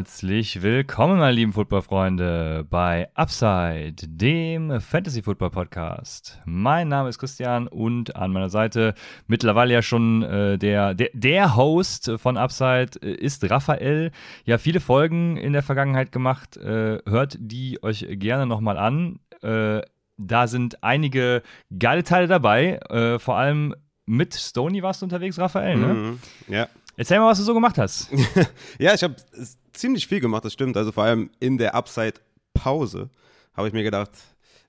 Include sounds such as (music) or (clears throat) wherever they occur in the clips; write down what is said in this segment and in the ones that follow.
Herzlich willkommen, meine lieben Footballfreunde, bei Upside, dem Fantasy Football Podcast. Mein Name ist Christian und an meiner Seite mittlerweile ja schon äh, der, der, der Host von Upside äh, ist Raphael. Ja, viele Folgen in der Vergangenheit gemacht. Äh, hört die euch gerne nochmal an. Äh, da sind einige geile Teile dabei. Äh, vor allem mit Stony warst du unterwegs, Raphael, ne? Mhm. Ja. Erzähl mal, was du so gemacht hast. (laughs) ja, ich habe ziemlich viel gemacht, das stimmt. Also vor allem in der Upside-Pause habe ich mir gedacht,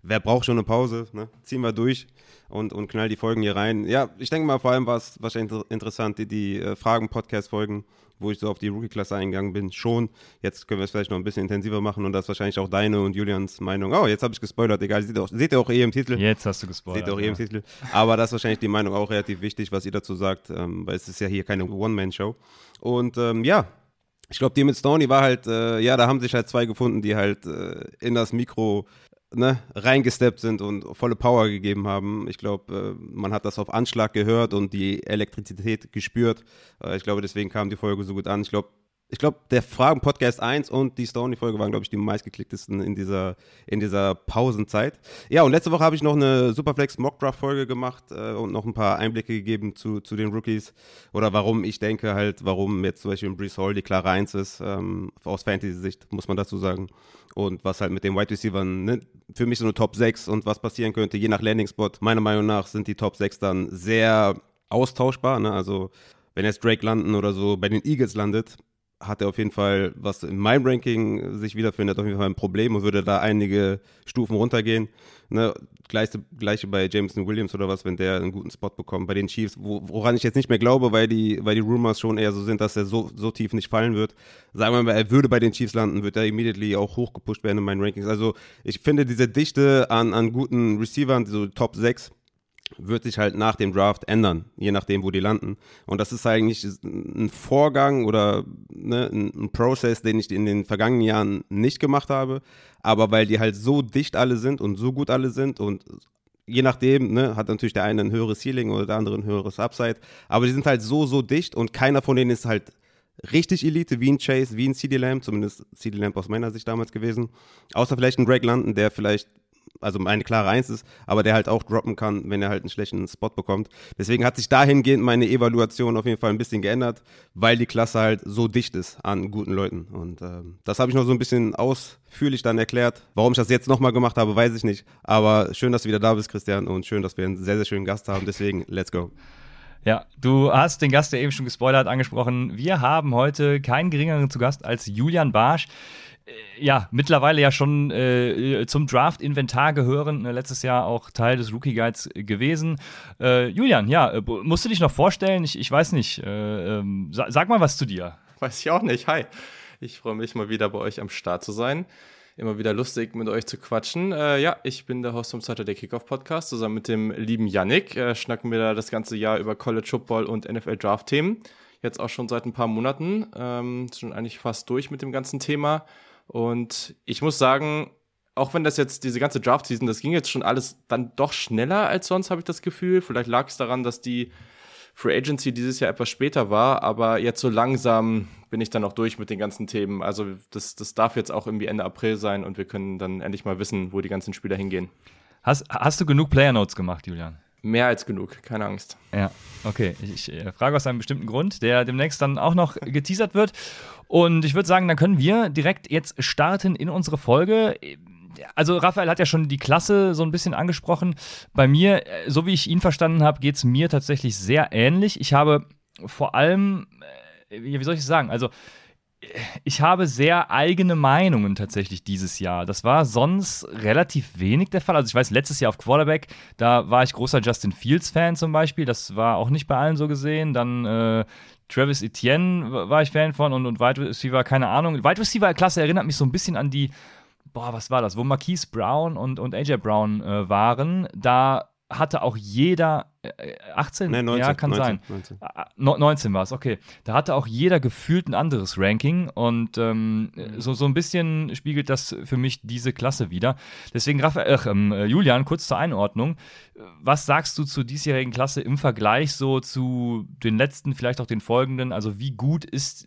wer braucht schon eine Pause? Ne? Ziehen wir durch und, und knall die Folgen hier rein. Ja, ich denke mal, vor allem war es wahrscheinlich interessant, die, die äh, Fragen-Podcast-Folgen wo ich so auf die Rookie-Klasse eingegangen bin, schon. Jetzt können wir es vielleicht noch ein bisschen intensiver machen und das ist wahrscheinlich auch deine und Julians Meinung. Oh, jetzt habe ich gespoilert, egal, seht ihr, auch, seht ihr auch eh im Titel. Jetzt hast du gespoilert. Seht ihr auch eh im Titel. Aber das ist wahrscheinlich die Meinung auch relativ wichtig, was ihr dazu sagt, ähm, weil es ist ja hier keine One-Man-Show. Und ähm, ja, ich glaube, die mit Stoney war halt, äh, ja, da haben sich halt zwei gefunden, die halt äh, in das Mikro ne, reingesteppt sind und volle Power gegeben haben. Ich glaube, äh, man hat das auf Anschlag gehört und die Elektrizität gespürt. Äh, ich glaube, deswegen kam die Folge so gut an. Ich glaube, ich glaube, der Fragen-Podcast 1 und die Stony-Folge waren, glaube ich, die meistgeklicktesten in dieser, in dieser Pausenzeit. Ja, und letzte Woche habe ich noch eine Superflex Mockdraft-Folge gemacht äh, und noch ein paar Einblicke gegeben zu, zu den Rookies oder warum ich denke halt, warum jetzt zum Beispiel ein Brees Hall die klare 1 ist, ähm, aus Fantasy-Sicht, muss man dazu sagen. Und was halt mit den Wide Receivers ne, für mich so eine Top 6 und was passieren könnte, je nach Landing-Spot. Meiner Meinung nach sind die Top 6 dann sehr austauschbar. Ne? Also wenn jetzt Drake landen oder so bei den Eagles landet, hat er auf jeden Fall, was in meinem Ranking sich wiederfindet, auf jeden Fall ein Problem und würde da einige Stufen runtergehen. Ne, gleiche, gleiche bei Jameson Williams oder was, wenn der einen guten Spot bekommt. Bei den Chiefs, wo, woran ich jetzt nicht mehr glaube, weil die, weil die Rumors schon eher so sind, dass er so, so tief nicht fallen wird. Sagen wir mal, er würde bei den Chiefs landen, wird er immediately auch hochgepusht werden in meinen Rankings. Also ich finde diese Dichte an, an guten Receivern, so Top 6, wird sich halt nach dem Draft ändern, je nachdem, wo die landen. Und das ist eigentlich ein Vorgang oder ne, ein Prozess, den ich in den vergangenen Jahren nicht gemacht habe. Aber weil die halt so dicht alle sind und so gut alle sind und je nachdem, ne, hat natürlich der eine ein höheres Ceiling oder der andere ein höheres Upside. Aber die sind halt so, so dicht und keiner von denen ist halt richtig Elite, wie ein Chase, wie ein CD Lamb, zumindest CD Lamb aus meiner Sicht damals gewesen. Außer vielleicht ein Drake London, der vielleicht also eine klare Eins ist, aber der halt auch droppen kann, wenn er halt einen schlechten Spot bekommt. Deswegen hat sich dahingehend meine Evaluation auf jeden Fall ein bisschen geändert, weil die Klasse halt so dicht ist an guten Leuten. Und äh, das habe ich noch so ein bisschen ausführlich dann erklärt. Warum ich das jetzt nochmal gemacht habe, weiß ich nicht. Aber schön, dass du wieder da bist, Christian, und schön, dass wir einen sehr, sehr schönen Gast haben. Deswegen, let's go. Ja, du hast den Gast, der eben schon gespoilert, angesprochen. Wir haben heute keinen geringeren zu Gast als Julian Barsch. Äh, ja, mittlerweile ja schon äh, zum Draft-Inventar gehören, äh, letztes Jahr auch Teil des Rookie Guides gewesen. Äh, Julian, ja, äh, musst du dich noch vorstellen? Ich, ich weiß nicht. Äh, ähm, sa sag mal was zu dir. Weiß ich auch nicht. Hi. Ich freue mich mal wieder bei euch am Start zu sein. Immer wieder lustig mit euch zu quatschen. ja, ich bin der Host vom Saturday Kickoff Podcast. Zusammen mit dem lieben Yannick schnacken wir da das ganze Jahr über College Football und NFL Draft Themen. Jetzt auch schon seit ein paar Monaten. Ähm, schon eigentlich fast durch mit dem ganzen Thema. Und ich muss sagen, auch wenn das jetzt diese ganze Draft-Season, das ging jetzt schon alles dann doch schneller als sonst, habe ich das Gefühl. Vielleicht lag es daran, dass die Free Agency dieses Jahr etwas später war, aber jetzt so langsam bin ich dann auch durch mit den ganzen Themen. Also das, das darf jetzt auch irgendwie Ende April sein und wir können dann endlich mal wissen, wo die ganzen Spieler hingehen. Hast, hast du genug Player Notes gemacht, Julian? Mehr als genug, keine Angst. Ja, okay. Ich, ich äh, frage aus einem bestimmten Grund, der demnächst dann auch noch geteasert wird. Und ich würde sagen, dann können wir direkt jetzt starten in unsere Folge. Also Raphael hat ja schon die Klasse so ein bisschen angesprochen. Bei mir, äh, so wie ich ihn verstanden habe, geht es mir tatsächlich sehr ähnlich. Ich habe vor allem, äh, wie soll ich sagen, also ich habe sehr eigene Meinungen tatsächlich dieses Jahr. Das war sonst relativ wenig der Fall. Also ich weiß, letztes Jahr auf Quarterback, da war ich großer Justin Fields-Fan zum Beispiel. Das war auch nicht bei allen so gesehen. Dann äh, Travis Etienne war ich Fan von und, und Wide Receiver, keine Ahnung. Wide Receiver-Klasse erinnert mich so ein bisschen an die, boah, was war das, wo Marquise Brown und, und AJ Brown äh, waren. Da hatte auch jeder 18? Nee, 19, ja, kann 19, sein. 19, 19 war es, okay. Da hatte auch jeder gefühlt ein anderes Ranking und ähm, Mhm. so, so ein bisschen spiegelt das für mich diese Klasse wieder. Deswegen, Raphael, ähm, Julian, kurz zur Einordnung. Was sagst du zur diesjährigen Klasse im Vergleich so zu den letzten, vielleicht auch den folgenden? Also, wie gut ist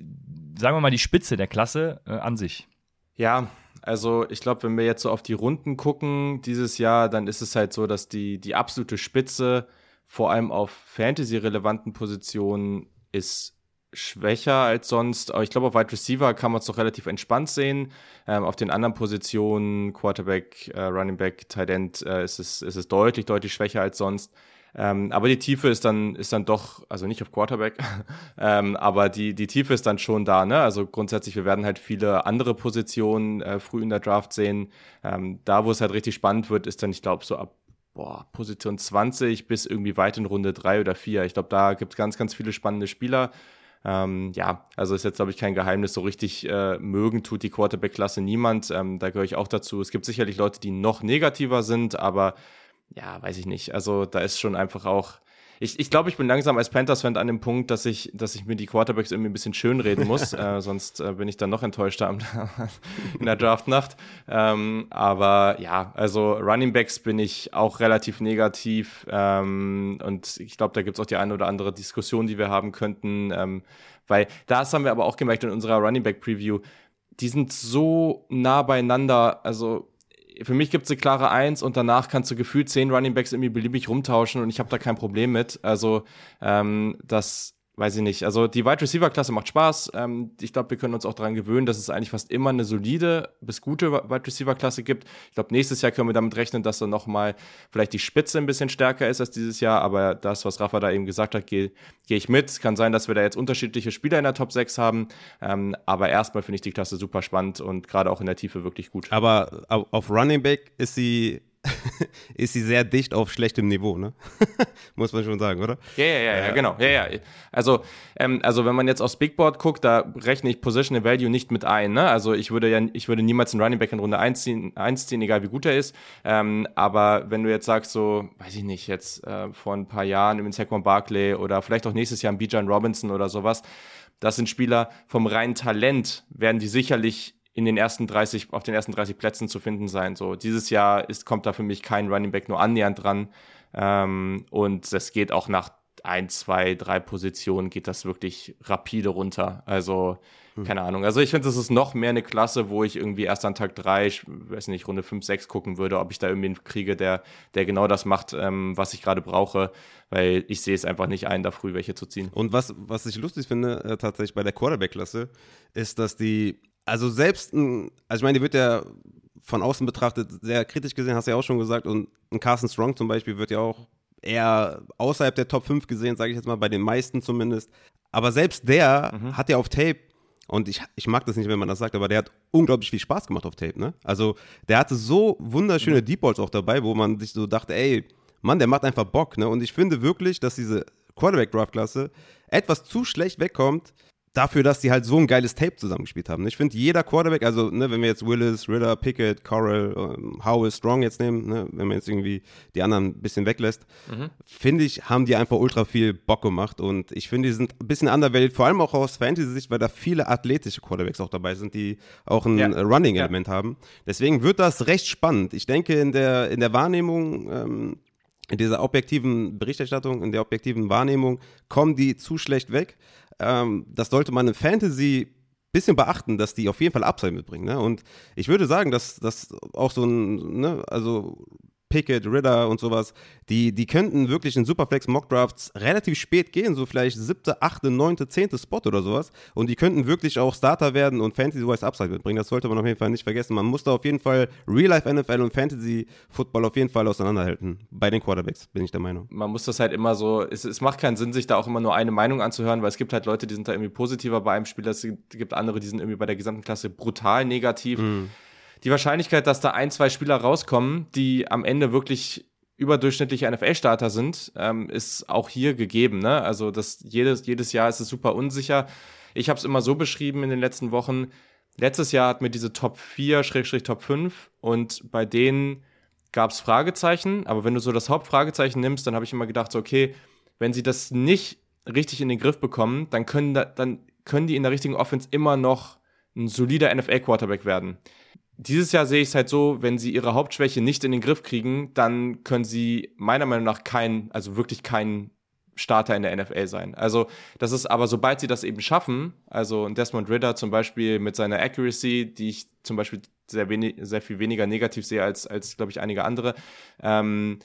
sagen wir mal, die Spitze der Klasse äh, an sich. Ja, also ich glaube, wenn wir jetzt so auf die Runden gucken dieses Jahr, dann ist es halt so, dass die, die absolute Spitze vor allem auf Fantasy-relevanten Positionen ist schwächer als sonst. Aber ich glaube, auf Wide Receiver kann man es doch relativ entspannt sehen. Ähm, auf den anderen Positionen, Quarterback, äh, Running Back, Tight End, äh, ist, es, ist es deutlich, deutlich schwächer als sonst. Ähm, aber die Tiefe ist dann, ist dann doch, also nicht auf Quarterback, (laughs) ähm, aber die, die Tiefe ist dann schon da, ne? Also grundsätzlich, wir werden halt viele andere Positionen äh, früh in der Draft sehen. Ähm, da, wo es halt richtig spannend wird, ist dann, ich glaube, so ab boah, Position 20 bis irgendwie weit in Runde 3 oder 4. Ich glaube, da gibt es ganz, ganz viele spannende Spieler. Ähm, ja, also ist jetzt, glaube ich, kein Geheimnis. So richtig äh, mögen tut die Quarterback-Klasse niemand. Ähm, da gehöre ich auch dazu. Es gibt sicherlich Leute, die noch negativer sind, aber ja, weiß ich nicht. Also da ist schon einfach auch ich, ich glaube, ich bin langsam als Panthers-Fan an dem Punkt, dass ich, dass ich mir die Quarterbacks irgendwie ein bisschen schönreden muss. (laughs) äh, sonst äh, bin ich dann noch enttäuschter (laughs) in der Draftnacht. Ähm, aber ja, also Running Backs bin ich auch relativ negativ. Ähm, und ich glaube, da gibt es auch die eine oder andere Diskussion, die wir haben könnten. Ähm, weil das haben wir aber auch gemerkt in unserer Running Back Preview. Die sind so nah beieinander. Also für mich gibt es eine klare Eins und danach kannst du gefühlt zehn Runningbacks irgendwie beliebig rumtauschen und ich habe da kein Problem mit. Also ähm, das weiß ich nicht. Also die Wide Receiver Klasse macht Spaß. Ähm, ich glaube, wir können uns auch daran gewöhnen, dass es eigentlich fast immer eine solide bis gute Wide Receiver Klasse gibt. Ich glaube, nächstes Jahr können wir damit rechnen, dass dann noch mal vielleicht die Spitze ein bisschen stärker ist als dieses Jahr. Aber das, was Rafa da eben gesagt hat, gehe geh ich mit. Kann sein, dass wir da jetzt unterschiedliche Spieler in der Top 6 haben. Ähm, aber erstmal finde ich die Klasse super spannend und gerade auch in der Tiefe wirklich gut. Aber auf Running Back ist sie (laughs) ist sie sehr dicht auf schlechtem Niveau, ne? (laughs) Muss man schon sagen, oder? Ja, ja, ja, ja, genau. Ja, ja. Also, ähm, also wenn man jetzt aufs Big Board guckt, da rechne ich Positional Value nicht mit ein. Ne? Also ich würde ja, ich würde niemals einen Running Back in Runde 1 ziehen, 1 ziehen egal wie gut er ist. Ähm, aber wenn du jetzt sagst, so, weiß ich nicht, jetzt äh, vor ein paar Jahren im Saquon Barkley oder vielleicht auch nächstes Jahr ein Bijan Robinson oder sowas, das sind Spieler vom reinen Talent, werden die sicherlich in den ersten 30, auf den ersten 30 Plätzen zu finden sein. So, dieses Jahr ist, kommt da für mich kein Running Back nur annähernd dran. Ähm, und es geht auch nach ein, zwei, drei Positionen geht das wirklich rapide runter. Also, hm. keine Ahnung. Also ich finde, das ist noch mehr eine Klasse, wo ich irgendwie erst an Tag drei, ich weiß nicht, Runde fünf, sechs gucken würde, ob ich da irgendwie einen kriege, der, der genau das macht, ähm, was ich gerade brauche, weil ich sehe es einfach nicht ein, da früh welche zu ziehen. Und was, was ich lustig finde, äh, tatsächlich bei der Quarterback-Klasse, ist, dass die also selbst ein, also ich meine, die wird ja von außen betrachtet sehr kritisch gesehen, hast du ja auch schon gesagt. Und ein Carson Strong zum Beispiel wird ja auch eher außerhalb der Top 5 gesehen, sage ich jetzt mal, bei den meisten zumindest. Aber selbst der mhm. hat ja auf Tape, und ich, ich mag das nicht, wenn man das sagt, aber der hat unglaublich viel Spaß gemacht auf Tape, ne? Also der hatte so wunderschöne mhm. Deep Balls auch dabei, wo man sich so dachte, ey, Mann, der macht einfach Bock, ne? Und ich finde wirklich, dass diese Quarterback-Draft-Klasse etwas zu schlecht wegkommt, dafür, dass die halt so ein geiles Tape zusammengespielt haben. Ich finde, jeder Quarterback, also ne, wenn wir jetzt Willis, Ritter, Pickett, Corral, um, Howell, Strong jetzt nehmen, ne, wenn man jetzt irgendwie die anderen ein bisschen weglässt, mhm. finde ich, haben die einfach ultra viel Bock gemacht und ich finde, die sind ein bisschen undervalued, vor allem auch aus Fantasy-Sicht, weil da viele athletische Quarterbacks auch dabei sind, die auch ein ja. Running-Element ja. haben. Deswegen wird das recht spannend. Ich denke, in der, in der Wahrnehmung ähm, in dieser objektiven Berichterstattung, in der objektiven Wahrnehmung kommen die zu schlecht weg. Ähm, das sollte man in Fantasy bisschen beachten, dass die auf jeden Fall Upside mitbringen. Ne? Und ich würde sagen, dass das auch so ein, ne, also Pickett, Ritter und sowas, die, die könnten wirklich in Superflex Mockdrafts relativ spät gehen, so vielleicht siebte, achte, neunte, zehnte Spot oder sowas. Und die könnten wirklich auch Starter werden und Fantasy-wise Upside mitbringen. Das sollte man auf jeden Fall nicht vergessen. Man muss da auf jeden Fall Real-Life-NFL und Fantasy-Football auf jeden Fall auseinanderhalten. Bei den Quarterbacks, bin ich der Meinung. Man muss das halt immer so, es, es macht keinen Sinn, sich da auch immer nur eine Meinung anzuhören, weil es gibt halt Leute, die sind da irgendwie positiver bei einem Spieler, es gibt andere, die sind irgendwie bei der gesamten Klasse brutal negativ. Mm die Wahrscheinlichkeit, dass da ein, zwei Spieler rauskommen, die am Ende wirklich überdurchschnittliche NFL-Starter sind, ähm, ist auch hier gegeben. Ne? Also das jedes, jedes Jahr ist es super unsicher. Ich habe es immer so beschrieben in den letzten Wochen. Letztes Jahr hatten wir diese Top 4, Schrägstrich Top 5 und bei denen gab es Fragezeichen. Aber wenn du so das Hauptfragezeichen nimmst, dann habe ich immer gedacht, so, okay, wenn sie das nicht richtig in den Griff bekommen, dann können, da, dann können die in der richtigen Offense immer noch ein solider NFL-Quarterback werden. Dieses Jahr sehe ich es halt so, wenn sie ihre Hauptschwäche nicht in den Griff kriegen, dann können sie meiner Meinung nach keinen, also wirklich keinen Starter in der NFL sein. Also, das ist aber, sobald sie das eben schaffen, also Desmond Ritter zum Beispiel mit seiner Accuracy, die ich zum Beispiel sehr, wenig, sehr viel weniger negativ sehe als, als glaube ich, einige andere, ähm,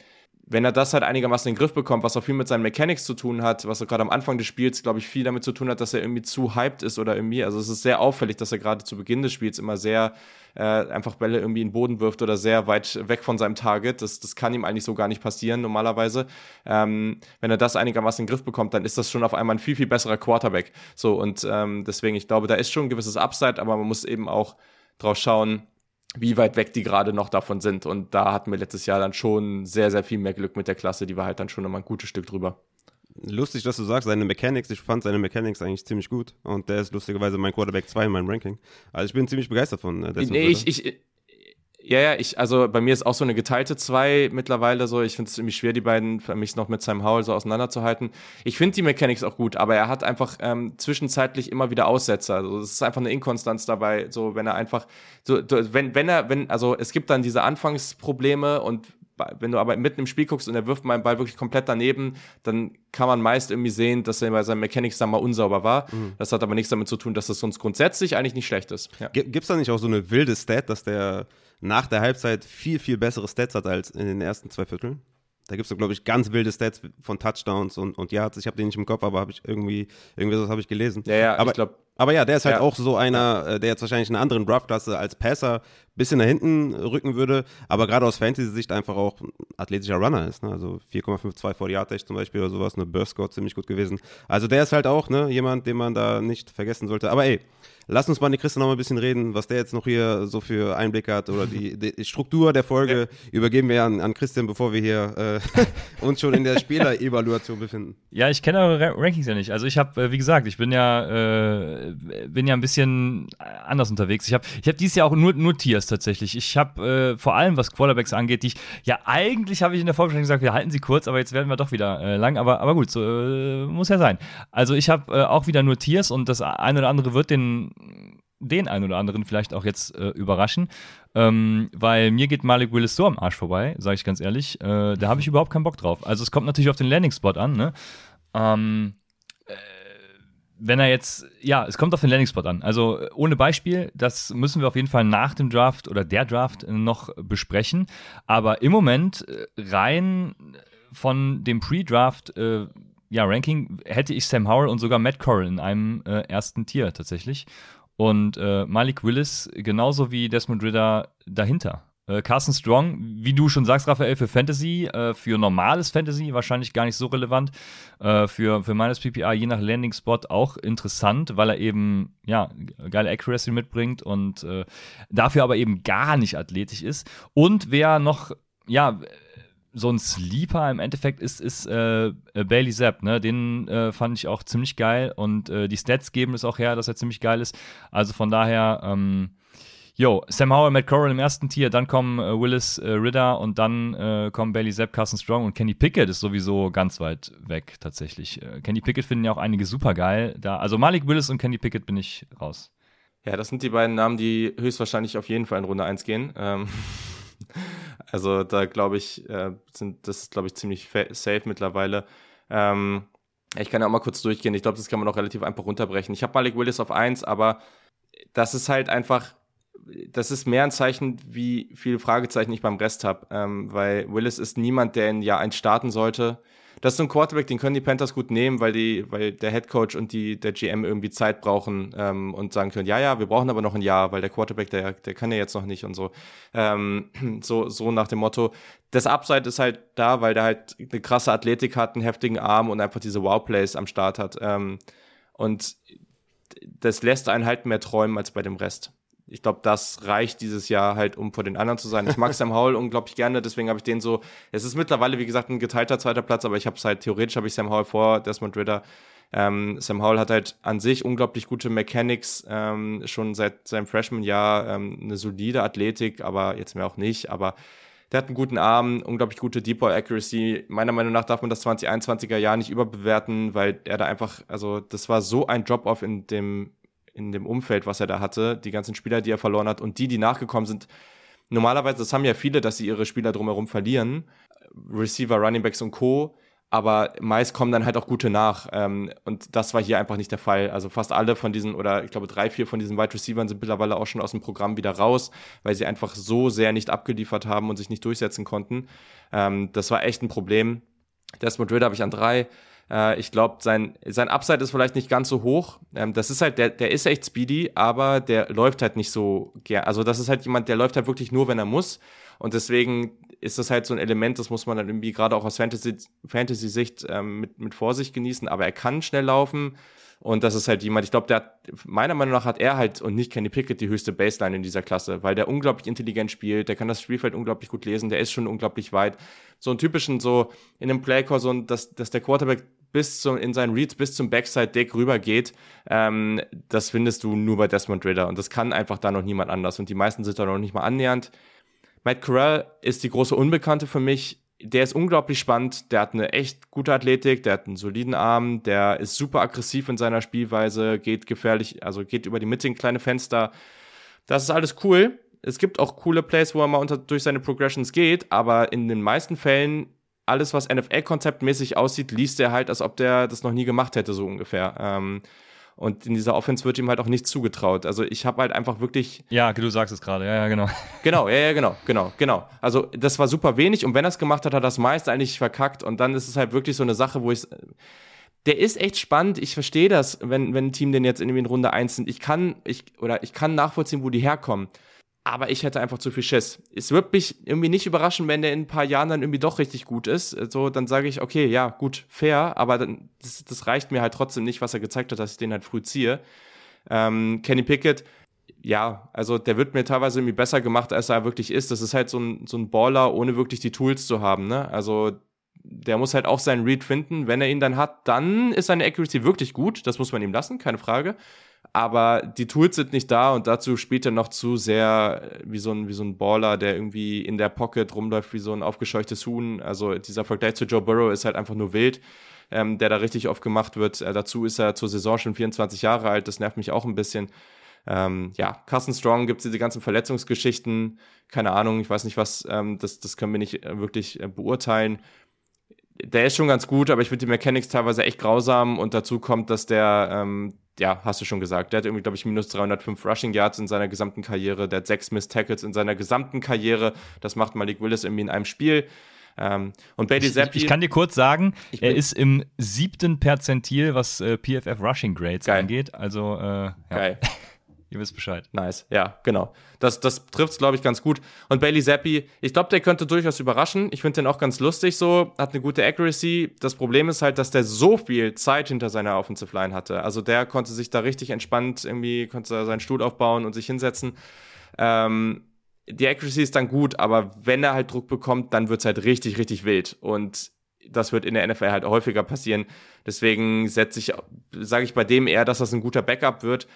wenn er das halt einigermaßen in den Griff bekommt, was auch viel mit seinen Mechanics zu tun hat, was auch gerade am Anfang des Spiels, glaube ich, viel damit zu tun hat, dass er irgendwie zu hyped ist oder irgendwie, also es ist sehr auffällig, dass er gerade zu Beginn des Spiels immer sehr äh, einfach Bälle irgendwie in den Boden wirft oder sehr weit weg von seinem Target. Das, das kann ihm eigentlich so gar nicht passieren normalerweise. Ähm, wenn er das einigermaßen in den Griff bekommt, dann ist das schon auf einmal ein viel, viel besserer Quarterback. So, und ähm, deswegen, ich glaube, da ist schon ein gewisses Upside, aber man muss eben auch drauf schauen, wie weit weg die gerade noch davon sind. Und da hatten wir letztes Jahr dann schon sehr, sehr viel mehr Glück mit der Klasse. Die war halt dann schon immer ein gutes Stück drüber. Lustig, dass du sagst, seine Mechanics, ich fand seine Mechanics eigentlich ziemlich gut. Und der ist lustigerweise mein Quarterback 2 in meinem Ranking. Also ich bin ziemlich begeistert von äh, Nee, ich, ich, ja, ja, ich, also bei mir ist auch so eine geteilte zwei mittlerweile so. Ich finde es ziemlich schwer, die beiden für mich noch mit Sam Howell so auseinanderzuhalten. Ich finde die Mechanics auch gut, aber er hat einfach ähm, zwischenzeitlich immer wieder Aussetzer. Also es ist einfach eine Inkonstanz dabei, so wenn er einfach, so, wenn, wenn er, wenn, also es gibt dann diese Anfangsprobleme und wenn du aber mitten im Spiel guckst und er wirft meinen Ball wirklich komplett daneben, dann kann man meist irgendwie sehen, dass er bei seinen Mechanics dann mal unsauber war. Mhm. Das hat aber nichts damit zu tun, dass das sonst grundsätzlich eigentlich nicht schlecht ist. Ja. Gibt es da nicht auch so eine wilde Stat, dass der nach der Halbzeit viel, viel bessere Stats hat als in den ersten zwei Vierteln? Da gibt es, glaube ich, ganz wilde Stats von Touchdowns und, und Yards. Ich habe den nicht im Kopf, aber habe ich irgendwie, irgendwie das habe ich gelesen. Ja, ja, aber, ich glaube. Aber ja, der ist halt ja. auch so einer, äh, der jetzt wahrscheinlich in einer anderen Draftklasse als Passer bisschen nach hinten rücken würde, aber gerade aus Fantasy-Sicht einfach auch ein athletischer Runner ist. Ne? Also 4,52 vor die Yard zum Beispiel oder sowas, eine Burst Score ziemlich gut gewesen. Also der ist halt auch ne, jemand, den man da nicht vergessen sollte. Aber ey, Lass uns mal die Christian noch mal ein bisschen reden, was der jetzt noch hier so für Einblick hat oder die, die Struktur der Folge ja. übergeben wir an, an Christian, bevor wir hier äh, (laughs) uns schon in der Spielerevaluation befinden. Ja, ich kenne eure Rankings ja nicht. Also ich habe, äh, wie gesagt, ich bin ja, äh, bin ja ein bisschen anders unterwegs. Ich habe, ich habe dieses Jahr auch nur, nur Tiers tatsächlich. Ich habe äh, vor allem, was Quarterbacks angeht, die ich, ja eigentlich habe ich in der Vorbesprechung gesagt, wir halten sie kurz, aber jetzt werden wir doch wieder äh, lang. Aber, aber gut, so äh, muss ja sein. Also ich habe auch wieder nur Tiers und das eine oder andere wird den den einen oder anderen vielleicht auch jetzt äh, überraschen, ähm, weil mir geht Malik Willis so am Arsch vorbei, sage ich ganz ehrlich. Äh, da habe ich überhaupt keinen Bock drauf. Also es kommt natürlich auf den Landing-Spot an, ne? Ähm, äh, wenn er jetzt, ja, es kommt auf den Landing-Spot an. Also ohne Beispiel, das müssen wir auf jeden Fall nach dem Draft oder der Draft noch besprechen. Aber im Moment äh, rein von dem Pre-Draft äh, ja, Ranking hätte ich Sam Howell und sogar Matt Corral in einem äh, ersten Tier tatsächlich. Und äh, Malik Willis genauso wie Desmond Ritter dahinter. Äh, Carson Strong, wie du schon sagst, Raphael, für Fantasy, äh, für normales Fantasy wahrscheinlich gar nicht so relevant. Äh, für, für meines PPA je nach Landing Spot auch interessant, weil er eben ja geile Accuracy mitbringt und äh, dafür aber eben gar nicht athletisch ist. Und wer noch ja so ein Sleeper im Endeffekt ist, ist äh, Bailey Zapp. Ne? Den äh, fand ich auch ziemlich geil und äh, die Stats geben es auch her, dass er ziemlich geil ist. Also von daher, ähm, yo, Sam Howell, Matt Corral im ersten Tier, dann kommen äh, Willis äh, Ridder und dann kommen Bailey Zapp, Carson Strong und Kenny Pickett ist sowieso ganz weit weg tatsächlich. Kenny Pickett finden ja auch einige super geil. Da, also Malik Willis und Kenny Pickett bin ich raus. Ja, das sind die beiden Namen, die höchstwahrscheinlich auf jeden Fall in Runde 1 gehen. Ähm. (laughs) Also da glaube ich, äh, sind das glaube ich, ziemlich safe mittlerweile. Ähm, ich kann ja auch mal kurz durchgehen. Ich glaube, das kann man auch relativ einfach runterbrechen. Ich habe Malik Willis auf 1, aber das ist halt einfach, das ist mehr ein Zeichen, wie viele Fragezeichen ich beim Rest habe. Ähm, weil Willis ist niemand, der in Jahr 1 starten sollte das ist so ein Quarterback, den können die Panthers gut nehmen, weil die, weil der Head Coach und die, der GM irgendwie Zeit brauchen ähm, und sagen können, ja, ja, wir brauchen aber noch ein Jahr, weil der Quarterback, der, der kann ja jetzt noch nicht und so. Ähm, (clears throat) so, so nach dem Motto. Das Upside ist halt da, weil der halt eine krasse Athletik hat, einen heftigen Arm und einfach diese Wow-Plays am Start hat. Ähm, und das lässt einen halt mehr träumen als bei dem Rest ich glaube, das reicht dieses Jahr halt, um vor den anderen zu sein. Ich mag Sam Howell unglaublich gerne, deswegen habe ich den so. Es ist mittlerweile, wie gesagt, ein geteilter zweiter Platz, aber ich habe es halt theoretisch habe ich Sam Howell vor Desmond Ritter. Ähm, Sam Howell hat halt an sich unglaublich gute Mechanics, ähm, schon seit seinem Freshman-Jahr ähm, eine solide Athletik, aber jetzt mehr auch nicht. Aber der hat einen guten Arm, unglaublich gute Deep Ball Accuracy. Meiner Meinung nach darf man das 2021er Jahr nicht überbewerten, weil er da einfach, also das war so ein Drop-off in dem in dem Umfeld, was er da hatte, die ganzen Spieler, die er verloren hat und die, die nachgekommen sind. Normalerweise, das haben ja viele, dass sie ihre Spieler drumherum verlieren, Receiver, Runningbacks und Co. aber meist kommen dann halt auch gute nach. Ähm, und das war hier einfach nicht der Fall. Also fast alle von diesen, oder ich glaube drei, vier von diesen Wide Receivers sind mittlerweile auch schon aus dem Programm wieder raus, weil sie einfach so sehr nicht abgeliefert haben und sich nicht durchsetzen konnten. Ähm, das war echt ein Problem. Desmond Ritter habe ich an drei. Äh, ich glaube, sein, sein Upside ist vielleicht nicht ganz so hoch. Ähm, das ist halt, der, der ist echt speedy, aber der läuft halt nicht so gern. Also das ist halt jemand, der läuft halt wirklich nur, wenn er muss. Und deswegen ist das halt so ein Element, das muss man dann irgendwie gerade auch aus Fantasy-Sicht Fantasy ähm, mit, mit Vorsicht genießen. Aber er kann schnell laufen. Und das ist halt jemand, ich glaube, der hat, meiner Meinung nach hat er halt und nicht Kenny Pickett die höchste Baseline in dieser Klasse, weil der unglaublich intelligent spielt, der kann das Spielfeld unglaublich gut lesen, der ist schon unglaublich weit. So einen typischen, so in einem Playcall, so dass, dass der Quarterback bis zum, in seinen Reads bis zum Backside-Deck rübergeht, ähm, das findest du nur bei Desmond Ritter. Und das kann einfach da noch niemand anders. Und die meisten sind da noch nicht mal annähernd. Matt Corral ist die große Unbekannte für mich. Der ist unglaublich spannend, der hat eine echt gute Athletik, der hat einen soliden Arm, der ist super aggressiv in seiner Spielweise, geht gefährlich, also geht über die Mitte in kleine Fenster. Das ist alles cool. Es gibt auch coole Plays, wo er mal unter, durch seine Progressions geht, aber in den meisten Fällen alles, was NFL-konzeptmäßig aussieht, liest er halt, als ob der das noch nie gemacht hätte, so ungefähr. Ähm, und in dieser Offense wird ihm halt auch nichts zugetraut. Also ich habe halt einfach wirklich. Ja, du sagst es gerade, ja, ja, genau. (laughs) Genau, ja, ja, genau, genau, genau. Also das war super wenig und wenn er es gemacht hat, hat er das meist eigentlich verkackt. Und dann ist es halt wirklich so eine Sache, wo ich. Der ist echt spannend. Ich verstehe das, wenn, wenn ein Team den jetzt in Runde 1 sind. Ich kann, ich, oder ich kann nachvollziehen, wo die herkommen aber ich hätte einfach zu viel Schiss. Es wird mich irgendwie nicht überraschen, wenn der in ein paar Jahren dann irgendwie doch richtig gut ist. So, dann sage ich, okay, ja, gut, fair, aber dann, das, das, reicht mir halt trotzdem nicht, was er gezeigt hat, dass ich den halt früh ziehe. Ähm, Kenny Pickett, ja, also der wird mir teilweise irgendwie besser gemacht, als er wirklich ist. Das ist halt so ein, so ein Baller, ohne wirklich die Tools zu haben, ne? Also der muss halt auch seinen Read finden. Wenn er ihn dann hat, dann ist seine Accuracy wirklich gut. Das muss man ihm lassen, keine Frage aber die Tools sind nicht da und dazu spielt er noch zu sehr äh, wie so ein, wie so ein Baller, der irgendwie in der Pocket rumläuft wie so ein aufgescheuchtes Huhn. Also dieser Vergleich zu Joe Burrow ist halt einfach nur wild, ähm, der da richtig oft gemacht wird. Äh, dazu ist er zur Saison schon 24 Jahre alt, das nervt mich auch ein bisschen. Ähm, ja, Carson Strong gibt es diese ganzen Verletzungsgeschichten, keine Ahnung, ich weiß nicht was, ähm, das, das können wir nicht äh, wirklich äh, beurteilen der ist schon ganz gut, aber ich finde die Mechanics teilweise echt grausam und dazu kommt, dass der ähm, ja, hast du schon gesagt. Der hat irgendwie, glaube ich, minus 305 Rushing Yards in seiner gesamten Karriere. Der hat sechs Miss Tackles in seiner gesamten Karriere. Das macht Malik Willis irgendwie in einem Spiel. Ähm, und Bailey Zappi. Ich, ich, kann dir kurz sagen, er ist im siebten Perzentil, was äh, PFF Rushing Grades Geil. angeht. Also, äh, ja. Geil. (laughs) Ihr wisst Bescheid. Nice, ja, genau. Das, das trifft es, glaube ich, ganz gut. Und Bailey Zappi, ich glaube, der könnte durchaus überraschen. Ich finde den auch ganz lustig so, hat eine gute Accuracy. Das Problem ist halt, dass der so viel Zeit hinter seiner Offensive Line hatte. Also der konnte sich da richtig entspannt irgendwie, konnte seinen Stuhl aufbauen und sich hinsetzen. Ähm, die Accuracy ist dann gut, aber wenn er halt Druck bekommt, dann wird es halt richtig, richtig wild. Und das wird in der NFL halt häufiger passieren. Deswegen setze ich, sage ich bei dem eher, dass das ein guter Backup wird.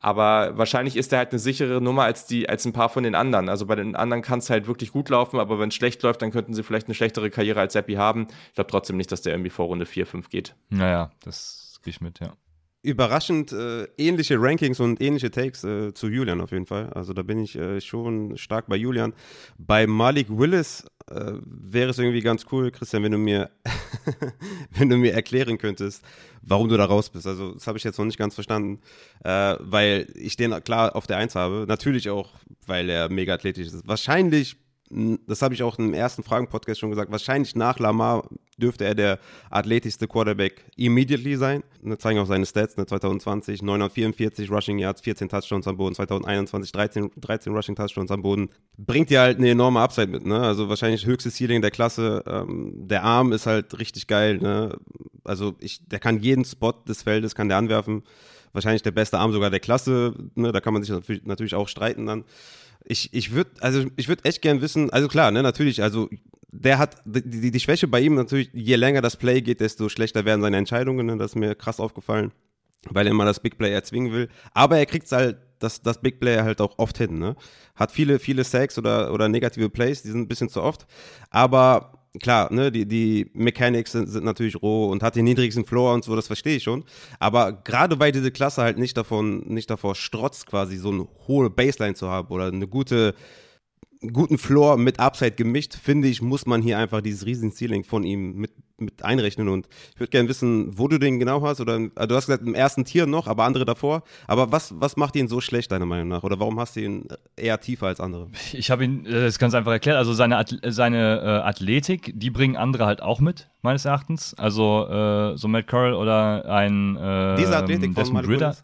Aber wahrscheinlich ist er halt eine sichere Nummer als die, als ein paar von den anderen. Also bei den anderen kann es halt wirklich gut laufen, aber wenn es schlecht läuft, dann könnten sie vielleicht eine schlechtere Karriere als Seppi haben. Ich glaube trotzdem nicht, dass der irgendwie vor Runde 4, 5 geht. Naja, das gehe ich mit, ja überraschend äh, ähnliche Rankings und ähnliche Takes äh, zu Julian auf jeden Fall. Also da bin ich äh, schon stark bei Julian. Bei Malik Willis äh, wäre es irgendwie ganz cool, Christian, wenn du mir, (laughs) wenn du mir erklären könntest, warum du da raus bist. Also das habe ich jetzt noch nicht ganz verstanden, äh, weil ich den klar auf der Eins habe. Natürlich auch, weil er mega athletisch ist. Wahrscheinlich das habe ich auch im ersten Fragen-Podcast schon gesagt, wahrscheinlich nach Lamar dürfte er der athletischste Quarterback immediately sein. Das zeigen auch seine Stats, ne, 2020 944 Rushing Yards, 14 Touchdowns am Boden, 2021 13, 13 Rushing Touchdowns am Boden. Bringt dir halt eine enorme Upside mit, ne? also wahrscheinlich höchstes Ceiling der Klasse. Ähm, der Arm ist halt richtig geil, ne? also ich, der kann jeden Spot des Feldes, kann der anwerfen. Wahrscheinlich der beste Arm sogar der Klasse, ne? da kann man sich natürlich auch streiten dann ich, ich würde, also ich echt gern wissen, also klar, ne, natürlich, also der hat die, die, die, Schwäche bei ihm natürlich, je länger das Play geht, desto schlechter werden seine Entscheidungen. Ne? Das ist mir krass aufgefallen, weil er immer das Big Play erzwingen will. Aber er kriegt halt das, das Big Play halt auch oft hin. Ne? Hat viele, viele Sacks oder, oder negative Plays, die sind ein bisschen zu oft. Aber klar, ne, die, die Mechanics sind, sind natürlich roh und hat den niedrigsten Floor und so, das verstehe ich schon. Aber gerade weil diese Klasse halt nicht davon, nicht davor strotzt, quasi so eine hohe Baseline zu haben oder eine gute, guten Floor mit Upside gemischt, finde ich, muss man hier einfach dieses riesen Ceiling von ihm mit, mit einrechnen. Und ich würde gerne wissen, wo du den genau hast. Oder also du hast gesagt, im ersten Tier noch, aber andere davor. Aber was, was macht ihn so schlecht, deiner Meinung nach? Oder warum hast du ihn eher tiefer als andere? Ich habe ihn, das ist ganz einfach erklärt. Also seine, seine äh, Athletik, die bringen andere halt auch mit, meines Erachtens. Also äh, so Matt Curl oder ein äh, Diese Athletik von Desmond Ritter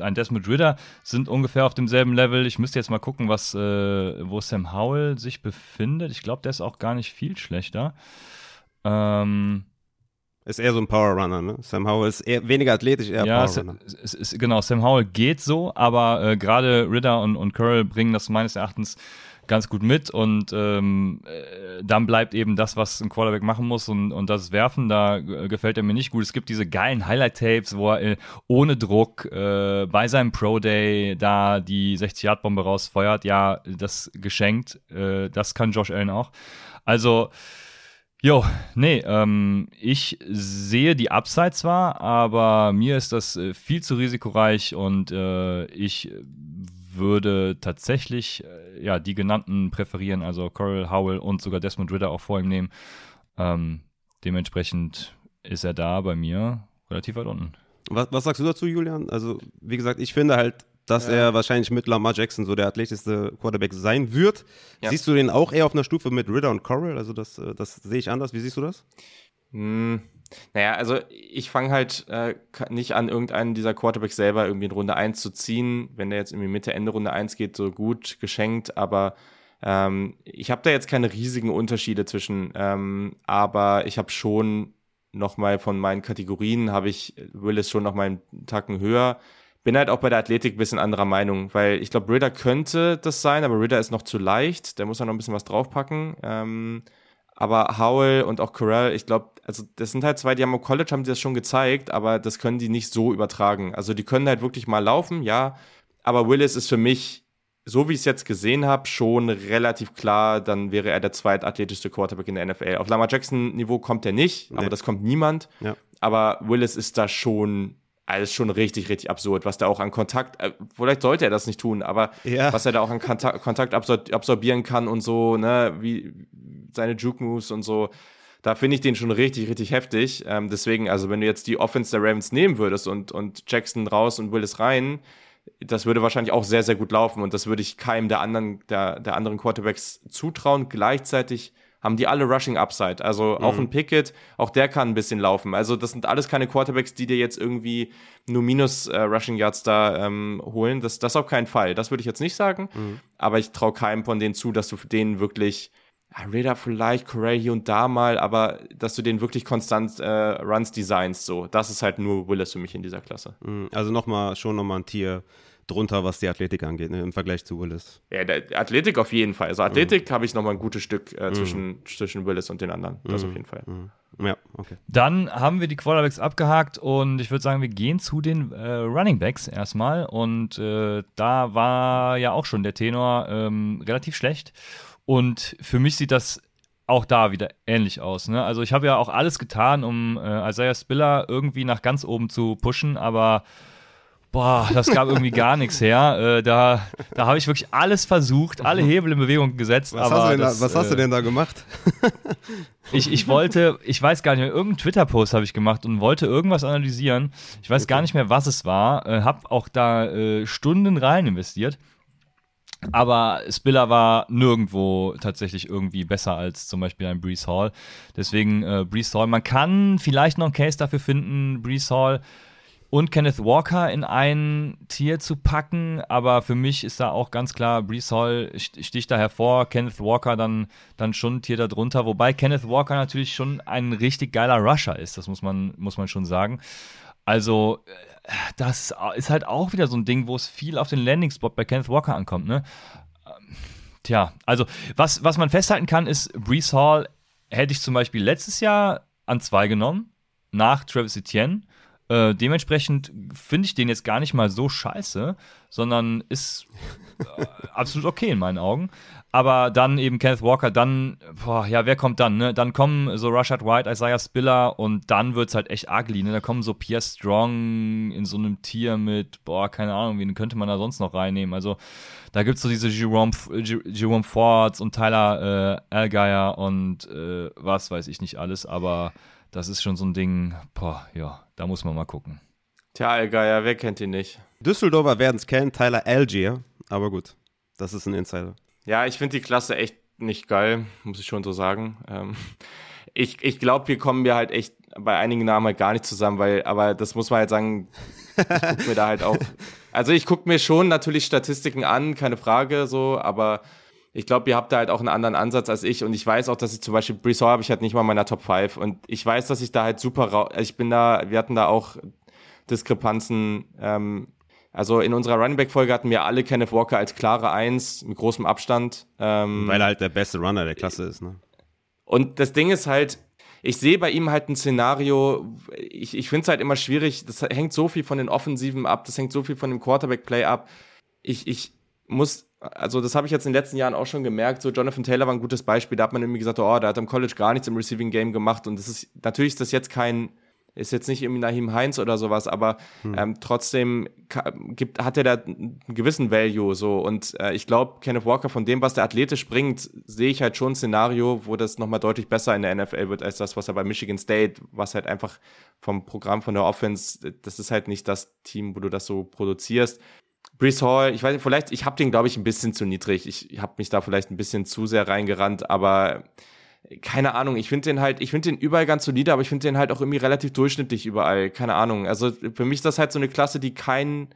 ein Desmond Ritter sind ungefähr auf demselben Level. Ich müsste jetzt mal gucken, was, äh, wo Sam Howell sich befindet. Ich glaube, der ist auch gar nicht viel schlechter. Ähm, ist eher so ein Power Runner, ne? Sam Howell ist eher weniger athletisch, eher ja, Power Runner. Es, es, genau, Sam Howell geht so, aber äh, gerade Ritter und, und Curl bringen das meines Erachtens ganz gut mit und ähm, äh, dann bleibt eben das, was ein Quarterback machen muss und, und das Werfen, da äh, gefällt er mir nicht gut. Es gibt diese geilen Highlight-Tapes, wo er äh, ohne Druck äh, bei seinem Pro-Day da die 60-Yard-Bombe rausfeuert. Ja, das geschenkt, äh, das kann Josh Allen auch. Also, Jo, nee, ähm, ich sehe die Upside zwar, aber mir ist das äh, viel zu risikoreich und äh, ich würde tatsächlich äh, ja, die genannten präferieren, also Coral Howell und sogar Desmond Ritter auch vor ihm nehmen. Ähm, dementsprechend ist er da bei mir relativ weit unten. Was, was sagst du dazu, Julian? Also, wie gesagt, ich finde halt, dass ja. er wahrscheinlich mit Lamar Jackson so der athletischste Quarterback sein wird. Ja. Siehst du den auch eher auf einer Stufe mit Ritter und Coral? Also, das, äh, das sehe ich anders. Wie siehst du das? Hm. Naja, also ich fange halt äh, nicht an, irgendeinen dieser Quarterbacks selber irgendwie in Runde 1 zu ziehen. Wenn der jetzt irgendwie Mitte, Ende Runde 1 geht, so gut geschenkt, aber ähm, ich habe da jetzt keine riesigen Unterschiede zwischen, ähm, aber ich habe schon nochmal von meinen Kategorien, habe ich Willis schon nochmal einen Tacken höher. Bin halt auch bei der Athletik ein bisschen anderer Meinung, weil ich glaube, Ritter könnte das sein, aber Ritter ist noch zu leicht, der muss da noch ein bisschen was draufpacken. Ähm, aber Howell und auch Corral, ich glaube, also das sind halt zwei, die haben im College haben die das schon gezeigt, aber das können die nicht so übertragen. Also die können halt wirklich mal laufen, ja. Aber Willis ist für mich, so wie ich es jetzt gesehen habe, schon relativ klar, dann wäre er der zweitathletischste Quarterback in der NFL. Auf Lamar Jackson-Niveau kommt er nicht, nee. aber das kommt niemand. Ja. Aber Willis ist da schon alles schon richtig, richtig absurd, was da auch an Kontakt, äh, vielleicht sollte er das nicht tun, aber ja. was er da auch an Kontakt, Kontakt absor absorbieren kann und so, ne, wie seine Juke Moves und so, da finde ich den schon richtig, richtig heftig. Ähm, deswegen, also wenn du jetzt die Offense der Ravens nehmen würdest und, und Jackson raus und Willis rein, das würde wahrscheinlich auch sehr, sehr gut laufen und das würde ich keinem der anderen, der, der anderen Quarterbacks zutrauen. Gleichzeitig haben die alle Rushing Upside. Also auch mhm. ein Pickett, auch der kann ein bisschen laufen. Also das sind alles keine Quarterbacks, die dir jetzt irgendwie nur minus äh, Rushing Yards da ähm, holen. Das, das auf keinen Fall. Das würde ich jetzt nicht sagen. Mhm. Aber ich traue keinem von denen zu, dass du für denen wirklich ja, Raider vielleicht, Corral hier und da mal, aber dass du den wirklich konstant äh, Runs designst, so. Das ist halt nur Willis für mich in dieser Klasse. Mhm. Also nochmal, schon nochmal ein Tier drunter, was die Athletik angeht, ne, im Vergleich zu Willis. Ja, der Athletik auf jeden Fall. Also Athletik mhm. habe ich noch mal ein gutes Stück äh, zwischen, mhm. zwischen Willis und den anderen. Das mhm. auf jeden Fall. Mhm. Ja, okay. Dann haben wir die Quarterbacks abgehakt und ich würde sagen, wir gehen zu den äh, Running Backs erstmal. Und äh, da war ja auch schon der Tenor ähm, relativ schlecht. Und für mich sieht das auch da wieder ähnlich aus. Ne? Also ich habe ja auch alles getan, um äh, Isaiah Spiller irgendwie nach ganz oben zu pushen, aber boah, das gab irgendwie gar (laughs) nichts her. Äh, da da habe ich wirklich alles versucht, alle Hebel in Bewegung gesetzt. Was, hast, du das, da, was hast, du äh, denn da gemacht? (laughs) ich, ich wollte, ich weiß gar nicht mehr, irgendeinen Twitter-Post habe ich gemacht und wollte irgendwas analysieren. Ich weiß okay. gar nicht mehr, was es war. Äh, habe auch da äh, Stunden rein investiert. Aber Spiller war nirgendwo tatsächlich irgendwie besser als zum Beispiel ein Brees Hall. Deswegen äh, Brees Hall. Man kann vielleicht noch einen Case dafür finden, Brees Hall und Kenneth Walker in ein Tier zu packen, aber für mich ist da auch ganz klar, Brees Hall sticht da hervor, Kenneth Walker dann, dann schon ein Tier darunter, wobei Kenneth Walker natürlich schon ein richtig geiler Rusher ist, das muss man, muss man schon sagen. Also, äh, das ist halt auch wieder so ein Ding, wo es viel auf den Landing-Spot bei Kenneth Walker ankommt, ne? Tja, also, was, was man festhalten kann, ist, Brees Hall hätte ich zum Beispiel letztes Jahr an zwei genommen, nach Travis Etienne Äh, dementsprechend finde ich den jetzt gar nicht mal so scheiße, sondern ist äh, absolut okay in meinen Augen. Aber dann eben Kenneth Walker, dann, boah, ja, wer kommt dann, ne? Dann kommen so Rashad White, Isaiah Spiller und dann wird es halt echt ugly, ne? Da kommen so Pierre Strong in so einem Tier mit, boah, keine Ahnung, wen könnte man da sonst noch reinnehmen? Also, da gibt es so diese Jerome, Jerome Fords und Tyler äh, Algeier und äh, was weiß ich nicht alles, aber das ist schon so ein Ding, boah, ja, da muss man mal gucken. Tja, Algeier, wer kennt ihn nicht? Düsseldorfer werden es kennen, Tyler Algier, aber gut, das ist ein Insider. Ja, ich finde die Klasse echt nicht geil, muss ich schon so sagen. Ähm, (laughs) ich ich glaube, wir kommen mir halt echt bei einigen Namen halt gar nicht zusammen, weil, aber das muss man halt sagen, ich gucke mir da halt auch. (laughs) Also ich gucke mir schon natürlich Statistiken an, keine Frage, so, aber ich glaube, ihr habt da halt auch einen anderen Ansatz als ich und ich weiß auch, dass ich zum Beispiel Brissol habe ich halt nicht mal in meiner Top 5 und ich weiß, dass ich da halt super, ich bin da, wir hatten da auch Diskrepanzen, ähm, also in unserer Running Back Folge hatten wir alle Kenneth Walker als klare Eins mit großem Abstand. Ähm, Weil er halt der beste Runner der Klasse ist, ne? Und das Ding ist halt, ich sehe bei ihm halt ein Szenario, ich, ich finde es halt immer schwierig, das hängt so viel von den Offensiven ab, das hängt so viel von dem Quarterback-Play ab. Ich, ich muss, also das habe ich jetzt in den letzten Jahren auch schon gemerkt, so Jonathan Taylor war ein gutes Beispiel, da hat man irgendwie gesagt, oh, der hat am College gar nichts im Receiving Game gemacht und das ist, natürlich ist das jetzt kein ist jetzt nicht irgendwie Nahim Heinz oder sowas, aber hm. ähm, trotzdem gibt, hat er da einen gewissen Value so und äh, ich glaube, Kenneth Walker von dem, was der athletisch bringt, sehe ich halt schon ein Szenario, wo das nochmal deutlich besser in der NFL wird als das, was er bei Michigan State, was halt einfach vom Programm von der Offense, das ist halt nicht das Team, wo du das so produzierst. Brees Hall, ich weiß nicht, vielleicht, ich habe den, glaube ich, ein bisschen zu niedrig. Ich habe mich da vielleicht ein bisschen zu sehr reingerannt, aber keine Ahnung, ich finde den halt, ich finde den überall ganz solide, aber ich finde den halt auch irgendwie relativ durchschnittlich überall. Keine Ahnung. Also für mich ist das halt so eine Klasse, die kein,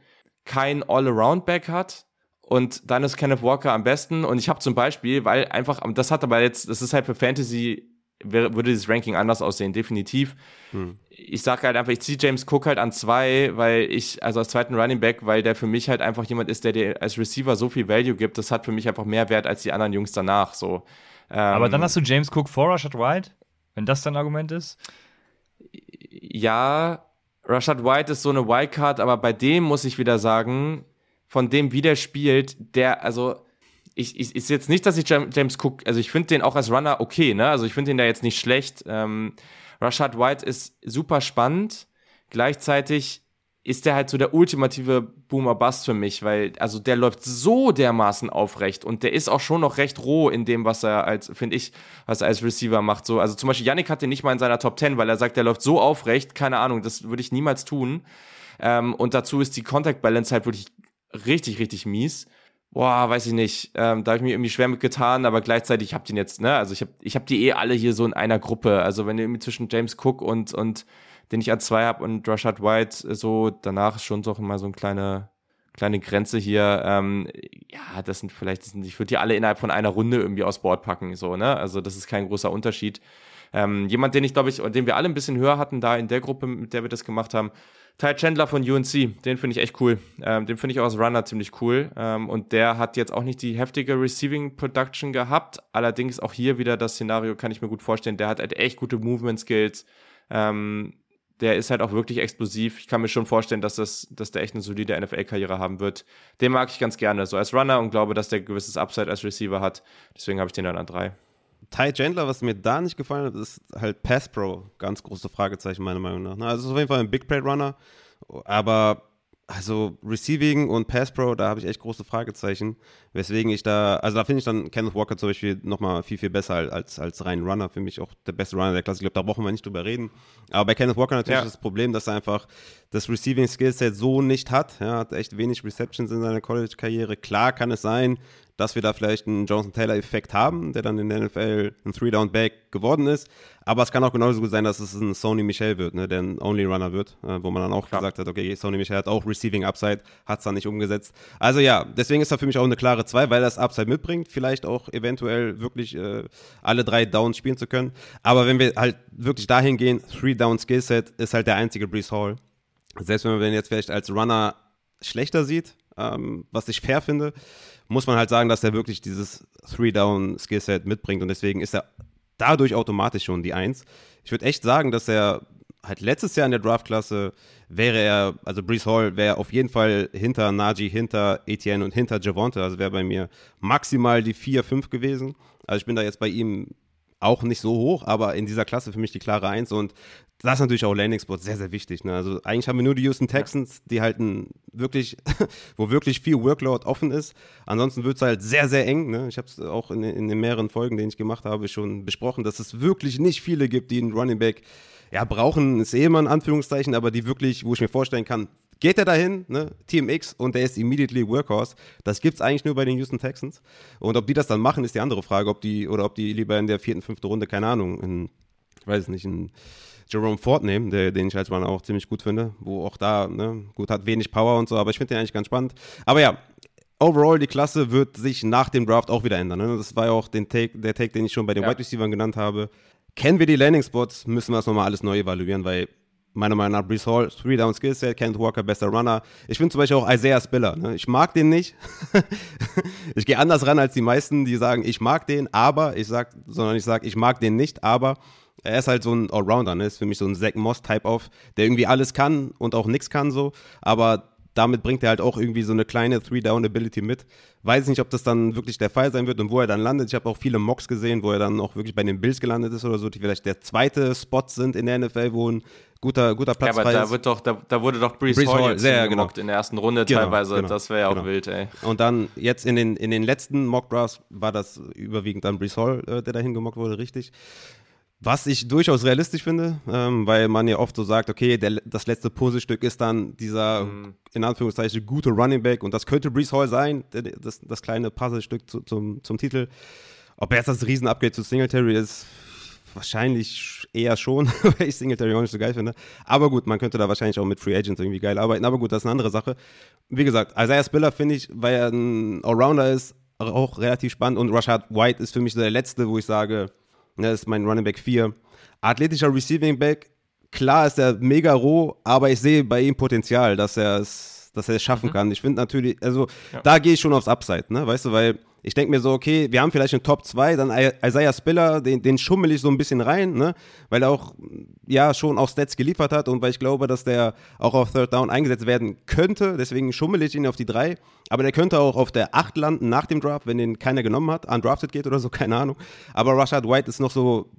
kein All-Around-Back hat. Und dann ist Kenneth Walker am besten. Und ich habe zum Beispiel, weil einfach, das hat aber jetzt, das ist halt für Fantasy, würde dieses Ranking anders aussehen, definitiv. Hm. Ich sage halt einfach, ich ziehe James Cook halt an zwei, weil ich, also als zweiten Running Back, weil der für mich halt einfach jemand ist, der dir als Receiver so viel Value gibt. Das hat für mich einfach mehr Wert als die anderen Jungs danach. So. Ähm, Aber dann hast du James Cook vor Rashad White, wenn das dein Argument ist? Ja, Rashad White ist so eine Wildcard, aber bei dem muss ich wieder sagen, von dem, wie der spielt, der, also, ich, ich ist jetzt nicht, dass ich James Cook, also ich finde den auch als Runner okay, ne? Also ich finde den da jetzt nicht schlecht. Ähm, Rashad White ist super spannend. Gleichzeitig ist der halt so der ultimative Boomer-Bust für mich, weil, also der läuft so dermaßen aufrecht und der ist auch schon noch recht roh in dem, was er als, finde ich, was er als Receiver macht. So, also zum Beispiel Yannick hat den nicht mal in seiner Top 10, weil er sagt, der läuft so aufrecht, keine Ahnung, das würde ich niemals tun. Ähm, und dazu ist die Contact Balance halt wirklich richtig, richtig mies. Boah, weiß ich nicht. Ähm, da habe ich mir irgendwie schwer mit getan, aber gleichzeitig, ich hab den jetzt, ne, also ich habe ich hab die eh alle hier so in einer Gruppe. Also wenn du irgendwie zwischen James Cook und, und den ich an zwei habe und Rashad White äh, so danach ist schon so mal so eine kleine, kleine Grenze hier. Ähm, ja, das sind vielleicht, das sind, ich würde die alle innerhalb von einer Runde irgendwie aus Bord packen, so, ne? Also das ist kein großer Unterschied. Ähm, jemand, den ich glaube ich, den wir alle ein bisschen höher hatten da in der Gruppe, mit der wir das gemacht haben, Ty Chandler von UNC, den finde ich echt cool. Ähm, den finde ich auch als Runner ziemlich cool. Ähm, und der hat jetzt auch nicht die heftige Receiving Production gehabt. Allerdings auch hier wieder das Szenario kann ich mir gut vorstellen. Der hat halt echt gute Movement Skills. Ähm, der ist halt auch wirklich explosiv. Ich kann mir schon vorstellen, dass, das, dass der echt eine solide NFL-Karriere haben wird. Den mag ich ganz gerne, so als Runner und glaube, dass der gewisses Upside als Receiver hat. Deswegen habe ich den dann an drei. Ty Chandler, was mir da nicht gefallen hat, ist halt Pass Pro. Ganz große Fragezeichen, meiner Meinung nach. Also, ist auf jeden Fall ein Big Play Runner, aber also Receiving und Pass Pro, da habe ich echt große Fragezeichen. Weswegen ich da, also da finde ich dann Kenneth Walker zum Beispiel nochmal viel, viel besser als, als rein Runner. Für mich auch der beste Runner der Klasse. Ich glaube, da brauchen wir nicht drüber reden. Aber bei Kenneth Walker natürlich ja. ist das Problem, dass er einfach das Receiving Skillset so nicht hat. Er hat echt wenig Receptions in seiner College-Karriere. Klar kann es sein, dass wir da vielleicht einen Jonathan Taylor-Effekt haben, der dann in der NFL ein Three-Down-Back geworden ist. Aber es kann auch genauso gut sein, dass es ein Sony Michel wird, ne, der ein Only-Runner wird, äh, wo man dann auch Klar. gesagt hat, okay, Sony Michel hat auch Receiving-Upside, hat es dann nicht umgesetzt. Also ja, deswegen ist er für mich auch eine klare 2, weil das Upside mitbringt, vielleicht auch eventuell wirklich äh, alle drei Downs spielen zu können. Aber wenn wir halt wirklich dahin gehen, Three-Down-Skillset ist halt der einzige Brees Hall. Selbst wenn man den jetzt vielleicht als Runner schlechter sieht, ähm, was ich fair finde, muss man halt sagen, dass er wirklich dieses Three-Down-Skillset mitbringt und deswegen ist er dadurch automatisch schon die Eins. Ich würde echt sagen, dass er halt letztes Jahr in der Draftklasse wäre er, also Brees Hall wäre auf jeden Fall hinter Najee, hinter Etienne und hinter Javonte. Also wäre bei mir maximal die 4, 5 gewesen. Also ich bin da jetzt bei ihm auch nicht so hoch, aber in dieser Klasse für mich die klare Eins und das ist natürlich auch Landing Spot sehr, sehr wichtig. Ne? Also eigentlich haben wir nur die Houston Texans, die halt ein wirklich, (laughs) wo wirklich viel Workload offen ist. Ansonsten wird es halt sehr, sehr eng. Ne? Ich habe es auch in, in, den mehreren Folgen, denen ich gemacht habe, schon besprochen, dass es wirklich nicht viele gibt, die einen Running Back ja, brauchen, ist eh immer ein Anführungszeichen, aber die wirklich, wo ich mir vorstellen kann, geht er dahin, ne, TMX, und der ist immediately Workhorse. Das gibt es eigentlich nur bei den Houston Texans. Und ob die das dann machen, ist die andere Frage, ob die, oder ob die lieber in der vierten, fünften Runde, keine Ahnung, in, ich weiß es nicht, in Jerome Ford nehmen, der, den ich als Runner auch ziemlich gut finde, wo auch da, ne, gut, hat wenig Power und so, aber ich finde den eigentlich ganz spannend. Aber ja, overall, die Klasse wird sich nach dem Draft auch wieder ändern. Ne? Das war ja auch den Take, der Take, den ich schon bei den ja. Wide Receivers genannt habe. Kennen wir die Landing Spots, müssen wir das nochmal alles neu evaluieren, weil meiner Meinung nach Brees Hall, Three Down Skillset, Kent Walker, bester Runner. Ich finde zum Beispiel auch Isaiah Spiller. Ne? Ich mag den nicht. (laughs) ich gehe anders ran als die meisten, die sagen, ich mag den, aber ich sag, sondern ich sage, ich mag den nicht, aber er ist halt so ein Allrounder, ne? Ist für mich so ein Zach Moss-Type auf, der irgendwie alles kann und auch nichts kann so. Aber damit bringt er halt auch irgendwie so eine kleine Three-Down-Ability mit. Weiß nicht, ob das dann wirklich der Fall sein wird und wo er dann landet. Ich habe auch viele Mocks gesehen, wo er dann auch wirklich bei den Bills gelandet ist oder so, die vielleicht der zweite Spot sind in der NFL, wo ein guter, guter Platz ja, aber da, wird doch, da, da wurde doch Brees, Brees Hall, Hall sehr genau. in der ersten Runde genau, teilweise. Genau, das wäre ja auch genau. wild, ey. Und dann jetzt in den, in den letzten Mock Drafts war das überwiegend dann Brees Hall, äh, der dahin gemockt wurde, richtig. Was ich durchaus realistisch finde, ähm, weil man ja oft so sagt, okay, der, das letzte Puzzlestück ist dann dieser, mhm. in Anführungszeichen, gute Running Back und das könnte Brees Hall sein, das, das kleine Puzzlestück zu, zum, zum Titel. Ob jetzt das Riesen-Upgrade zu Singletary ist, wahrscheinlich eher schon, (laughs) weil ich Singletary auch nicht so geil finde. Aber gut, man könnte da wahrscheinlich auch mit Free Agents irgendwie geil arbeiten. Aber gut, das ist eine andere Sache. Wie gesagt, Isaiah Spiller finde ich, weil er ein Allrounder ist, auch relativ spannend und Rashad White ist für mich so der letzte, wo ich sage, das ist mein Running Back 4. Athletischer Receiving Back, klar ist er mega roh, aber ich sehe bei ihm Potenzial, dass er es, dass er es schaffen mhm. kann. Ich finde natürlich, also ja. da gehe ich schon aufs Upside, ne? Weißt du, weil ich denke mir so, okay, wir haben vielleicht einen Top 2, dann Isaiah Spiller, den, den schummel ich so ein bisschen rein, ne? weil er auch ja schon auch Stats geliefert hat und weil ich glaube, dass der auch auf Third Down eingesetzt werden könnte. Deswegen schummel ich ihn auf die 3. Aber der könnte auch auf der 8 landen nach dem Draft, wenn den keiner genommen hat, undrafted geht oder so, (laughs) keine Ahnung. Aber Rashad White ist noch so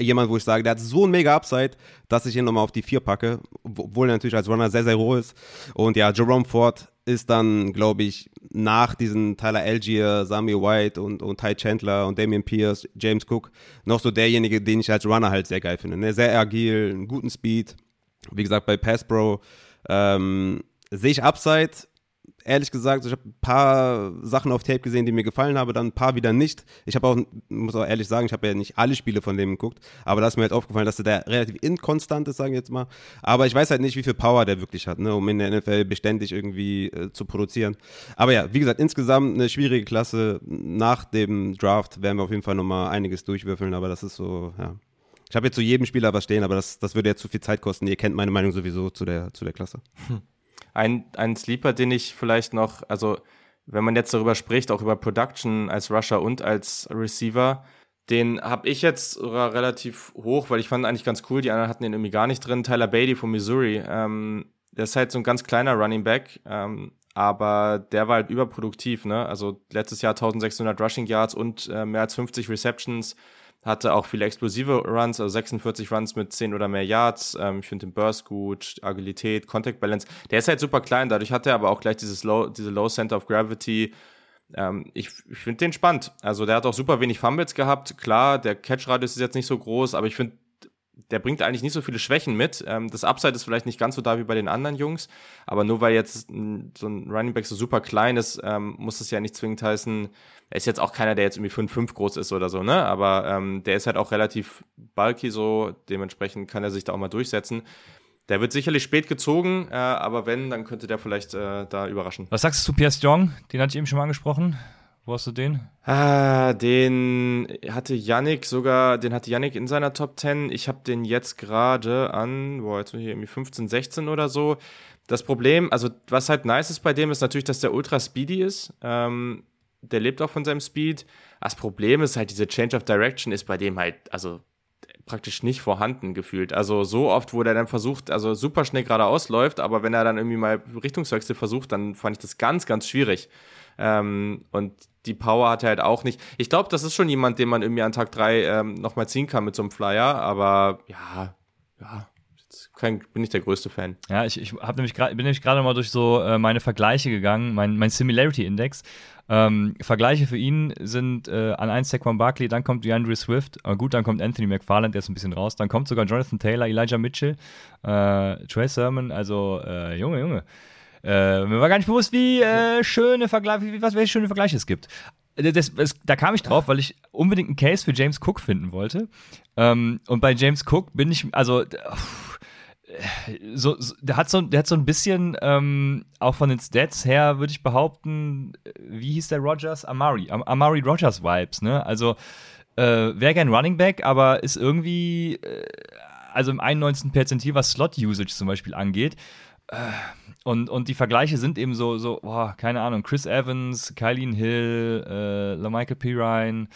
jemand, wo ich sage, der hat so ein mega Upside, dass ich ihn nochmal auf die 4 packe, obwohl er natürlich als Runner sehr, sehr roh ist. Und ja, Jerome Ford ist dann, glaube ich, nach diesen Tyler Algier, Sami White und, und Ty Chandler und Damian Pierce, James Cook, noch so derjenige, den ich als Runner halt sehr geil finde. Ne? Sehr agil, einen guten Speed. Wie gesagt, bei Pass Pro ähm, sehe ich Upside, ehrlich gesagt, ich habe ein paar Sachen auf Tape gesehen, die mir gefallen haben, dann ein paar wieder nicht. Ich habe auch, muss auch ehrlich sagen, ich habe ja nicht alle Spiele von dem geguckt, aber da ist mir halt aufgefallen, dass der relativ inkonstant ist, sagen wir jetzt mal. Aber ich weiß halt nicht, wie viel Power der wirklich hat, ne, um in der NFL beständig irgendwie äh, zu produzieren. Aber ja, wie gesagt, insgesamt eine schwierige Klasse. Nach dem Draft werden wir auf jeden Fall nochmal einiges durchwürfeln, aber das ist so, ja. Ich habe jetzt zu jedem Spieler was stehen, aber das, das würde jetzt zu viel Zeit kosten. Ihr kennt meine Meinung sowieso zu der, zu der Klasse. Hm. Ein, ein Sleeper, den ich vielleicht noch, also wenn man jetzt darüber spricht, auch über Production als Rusher und als Receiver, den habe ich jetzt relativ hoch, weil ich fand eigentlich ganz cool. Die anderen hatten den irgendwie gar nicht drin. Tyler Beatty von Missouri. Ähm, der ist halt so ein ganz kleiner Running Back, ähm, aber der war halt überproduktiv. Ne? Also letztes Jahr 1600 Rushing Yards und äh, mehr als 50 Receptions hatte auch viele explosive Runs, also 46 Runs mit 10 oder mehr Yards. Ähm, ich finde den Burst gut, Agilität, Contact Balance. Der ist halt super klein, dadurch hat er aber auch gleich dieses Low, diese Low Center of Gravity. Ähm, ich ich finde den spannend. Also der hat auch super wenig Fumbles gehabt. Klar, der Catch-Radius ist jetzt nicht so groß, aber ich finde, der bringt eigentlich nicht so viele Schwächen mit. Ähm, das Upside ist vielleicht nicht ganz so da wie bei den anderen Jungs, aber nur weil jetzt so ein Running Back so super klein ist, ähm, muss das ja nicht zwingend heißen, er ist jetzt auch keiner, der jetzt irgendwie 5-5 groß ist oder so, ne? Aber ähm, der ist halt auch relativ bulky so, dementsprechend kann er sich da auch mal durchsetzen. Der wird sicherlich spät gezogen, äh, aber wenn, dann könnte der vielleicht äh, da überraschen. Was sagst du zu Pierre Jong? Den hatte ich eben schon mal angesprochen. Wo hast du den? Ah, den hatte Yannick sogar, den hatte Yannick in seiner Top 10. Ich habe den jetzt gerade an, boah, jetzt bin ich irgendwie 15, 16 oder so. Das Problem, also was halt nice ist bei dem, ist natürlich, dass der ultra speedy ist. Ähm, der lebt auch von seinem Speed. Das Problem ist halt, diese Change of Direction ist bei dem halt, also praktisch nicht vorhanden gefühlt. Also so oft, wo der dann versucht, also super schnell geradeaus läuft, aber wenn er dann irgendwie mal Richtungswechsel versucht, dann fand ich das ganz, ganz schwierig. Ähm, und die Power hat er halt auch nicht. Ich glaube, das ist schon jemand, den man irgendwie an Tag 3 ähm, nochmal ziehen kann mit so einem Flyer, aber ja, ja, kein, bin nicht der größte Fan. Ja, ich, ich hab nämlich bin nämlich gerade mal durch so äh, meine Vergleiche gegangen, mein, mein Similarity Index. Ähm, Vergleiche für ihn sind äh, an 1 Saquon Barkley, dann kommt DeAndre Swift, äh, gut, dann kommt Anthony McFarland, der ist ein bisschen raus, dann kommt sogar Jonathan Taylor, Elijah Mitchell, äh, Trey Sermon, also äh, Junge, Junge. Äh, mir war gar nicht bewusst, wie äh, schöne Vergleiche, wie, was, welche schöne Vergleiche es gibt. Das, das, da kam ich drauf, weil ich unbedingt einen Case für James Cook finden wollte. Ähm, und bei James Cook bin ich, also, pff, so, so, der hat so, der hat so ein bisschen ähm, auch von den Stats her, würde ich behaupten, wie hieß der Rogers? Amari, Am Amari Rogers Vibes, ne? Also äh, wäre gern Running Back, aber ist irgendwie, äh, also im 91. Perzentil, was Slot-Usage zum Beispiel angeht. Äh, und, und die Vergleiche sind eben so, so, boah, keine Ahnung, Chris Evans, Kylene Hill, äh, LaMichael Pirine,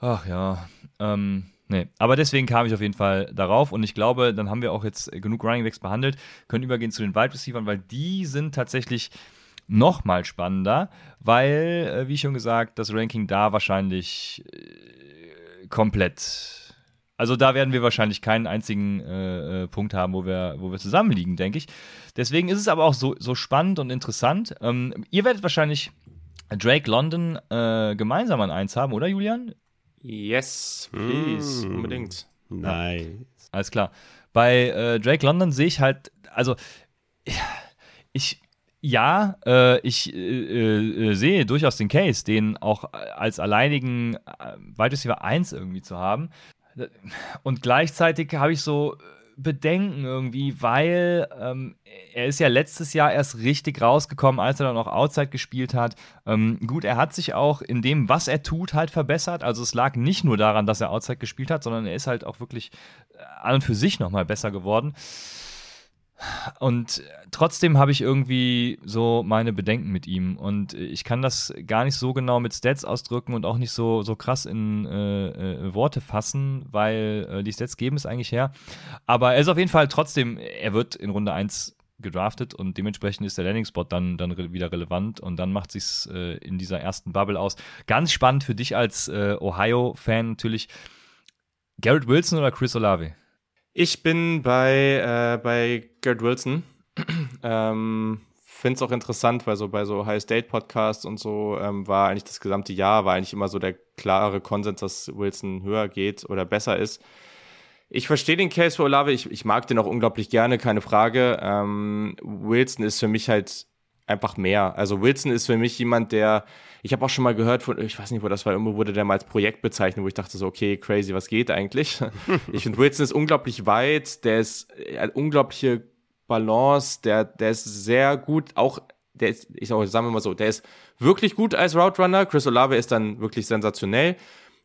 ach ja, ähm, Nee, aber deswegen kam ich auf jeden Fall darauf und ich glaube, dann haben wir auch jetzt genug Running Backs behandelt, können übergehen zu den Wide Receivers, weil die sind tatsächlich noch mal spannender, weil, äh, wie schon gesagt, das Ranking da wahrscheinlich äh, komplett, also da werden wir wahrscheinlich keinen einzigen äh, äh, Punkt haben, wo wir, wo wir zusammenliegen, denke ich. Deswegen ist es aber auch so, so spannend und interessant. Ähm, ihr werdet wahrscheinlich Drake London äh, gemeinsam an eins haben, oder Julian? Yes, please, mm. unbedingt. Nice. Ja. Alles klar. Bei äh, Drake London sehe ich halt, also ich, ja, äh, ich äh, äh sehe durchaus den Case, den auch als alleinigen äh, Wide Receiver 1 irgendwie zu haben. Und gleichzeitig habe ich so Bedenken irgendwie, weil ähm, er ist ja letztes Jahr erst richtig rausgekommen, als er dann auch Outside gespielt hat. Ähm, gut, er hat sich auch in dem, was er tut, halt verbessert. Also es lag nicht nur daran, dass er Outside gespielt hat, sondern er ist halt auch wirklich äh, an und für sich nochmal besser geworden. Und trotzdem habe ich irgendwie so meine Bedenken mit ihm. Und ich kann das gar nicht so genau mit Stats ausdrücken und auch nicht so, so krass in äh, äh, Worte fassen, weil äh, die Stats geben es eigentlich her. Aber er ist auf jeden Fall trotzdem, er wird in Runde 1 gedraftet und dementsprechend ist der Landing-Spot dann, dann re wieder relevant und dann macht sich äh, in dieser ersten Bubble aus. Ganz spannend für dich als äh, Ohio-Fan natürlich. Garrett Wilson oder Chris Olave? Ich bin bei, äh, bei Gerd Wilson. (clears throat) ähm, Finde es auch interessant, weil so bei so High State Podcasts und so ähm, war eigentlich das gesamte Jahr, war eigentlich immer so der klare Konsens, dass Wilson höher geht oder besser ist. Ich verstehe den Case für Olave, ich, ich mag den auch unglaublich gerne, keine Frage. Ähm, Wilson ist für mich halt einfach mehr. Also Wilson ist für mich jemand, der ich habe auch schon mal gehört von, ich weiß nicht, wo das war, irgendwo wurde der mal als Projekt bezeichnet, wo ich dachte so, okay, crazy, was geht eigentlich? (laughs) ich finde, Wilson ist unglaublich weit, der ist äh, unglaubliche Balance, der, der ist sehr gut, auch, der ist, ich sag, sagen wir mal so, der ist wirklich gut als Route Runner. Chris Olave ist dann wirklich sensationell,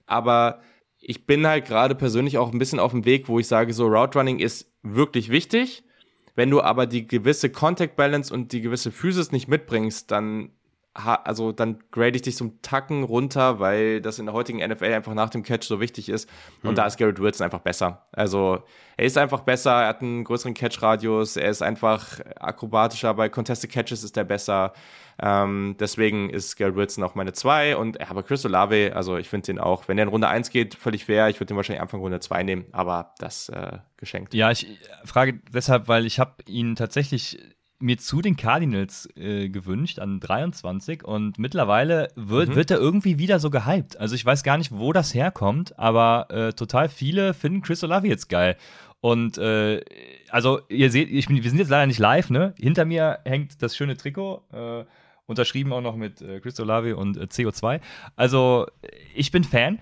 aber ich bin halt gerade persönlich auch ein bisschen auf dem Weg, wo ich sage, so Route Running ist wirklich wichtig. Wenn du aber die gewisse Contact Balance und die gewisse Physis nicht mitbringst, dann also dann grade ich dich zum Tacken runter, weil das in der heutigen NFL einfach nach dem Catch so wichtig ist. Und mhm. da ist Garrett Wilson einfach besser. Also er ist einfach besser, er hat einen größeren Catch-Radius, er ist einfach akrobatischer, bei Contested Catches ist er besser. Ähm, deswegen ist Garrett Wilson auch meine 2 und aber Chris Olave, also ich finde den auch, wenn der in Runde 1 geht, völlig fair. Ich würde den wahrscheinlich Anfang Runde 2 nehmen, aber das äh, geschenkt. Ja, ich frage deshalb, weil ich habe ihn tatsächlich mir zu den Cardinals äh, gewünscht an 23 und mittlerweile wird, mhm. wird er irgendwie wieder so gehypt. Also ich weiß gar nicht, wo das herkommt, aber äh, total viele finden Chris Olave jetzt geil. Und äh, also ihr seht, ich bin, wir sind jetzt leider nicht live, ne? Hinter mir hängt das schöne Trikot, äh, unterschrieben auch noch mit äh, Chris Olave und äh, CO2. Also ich bin Fan.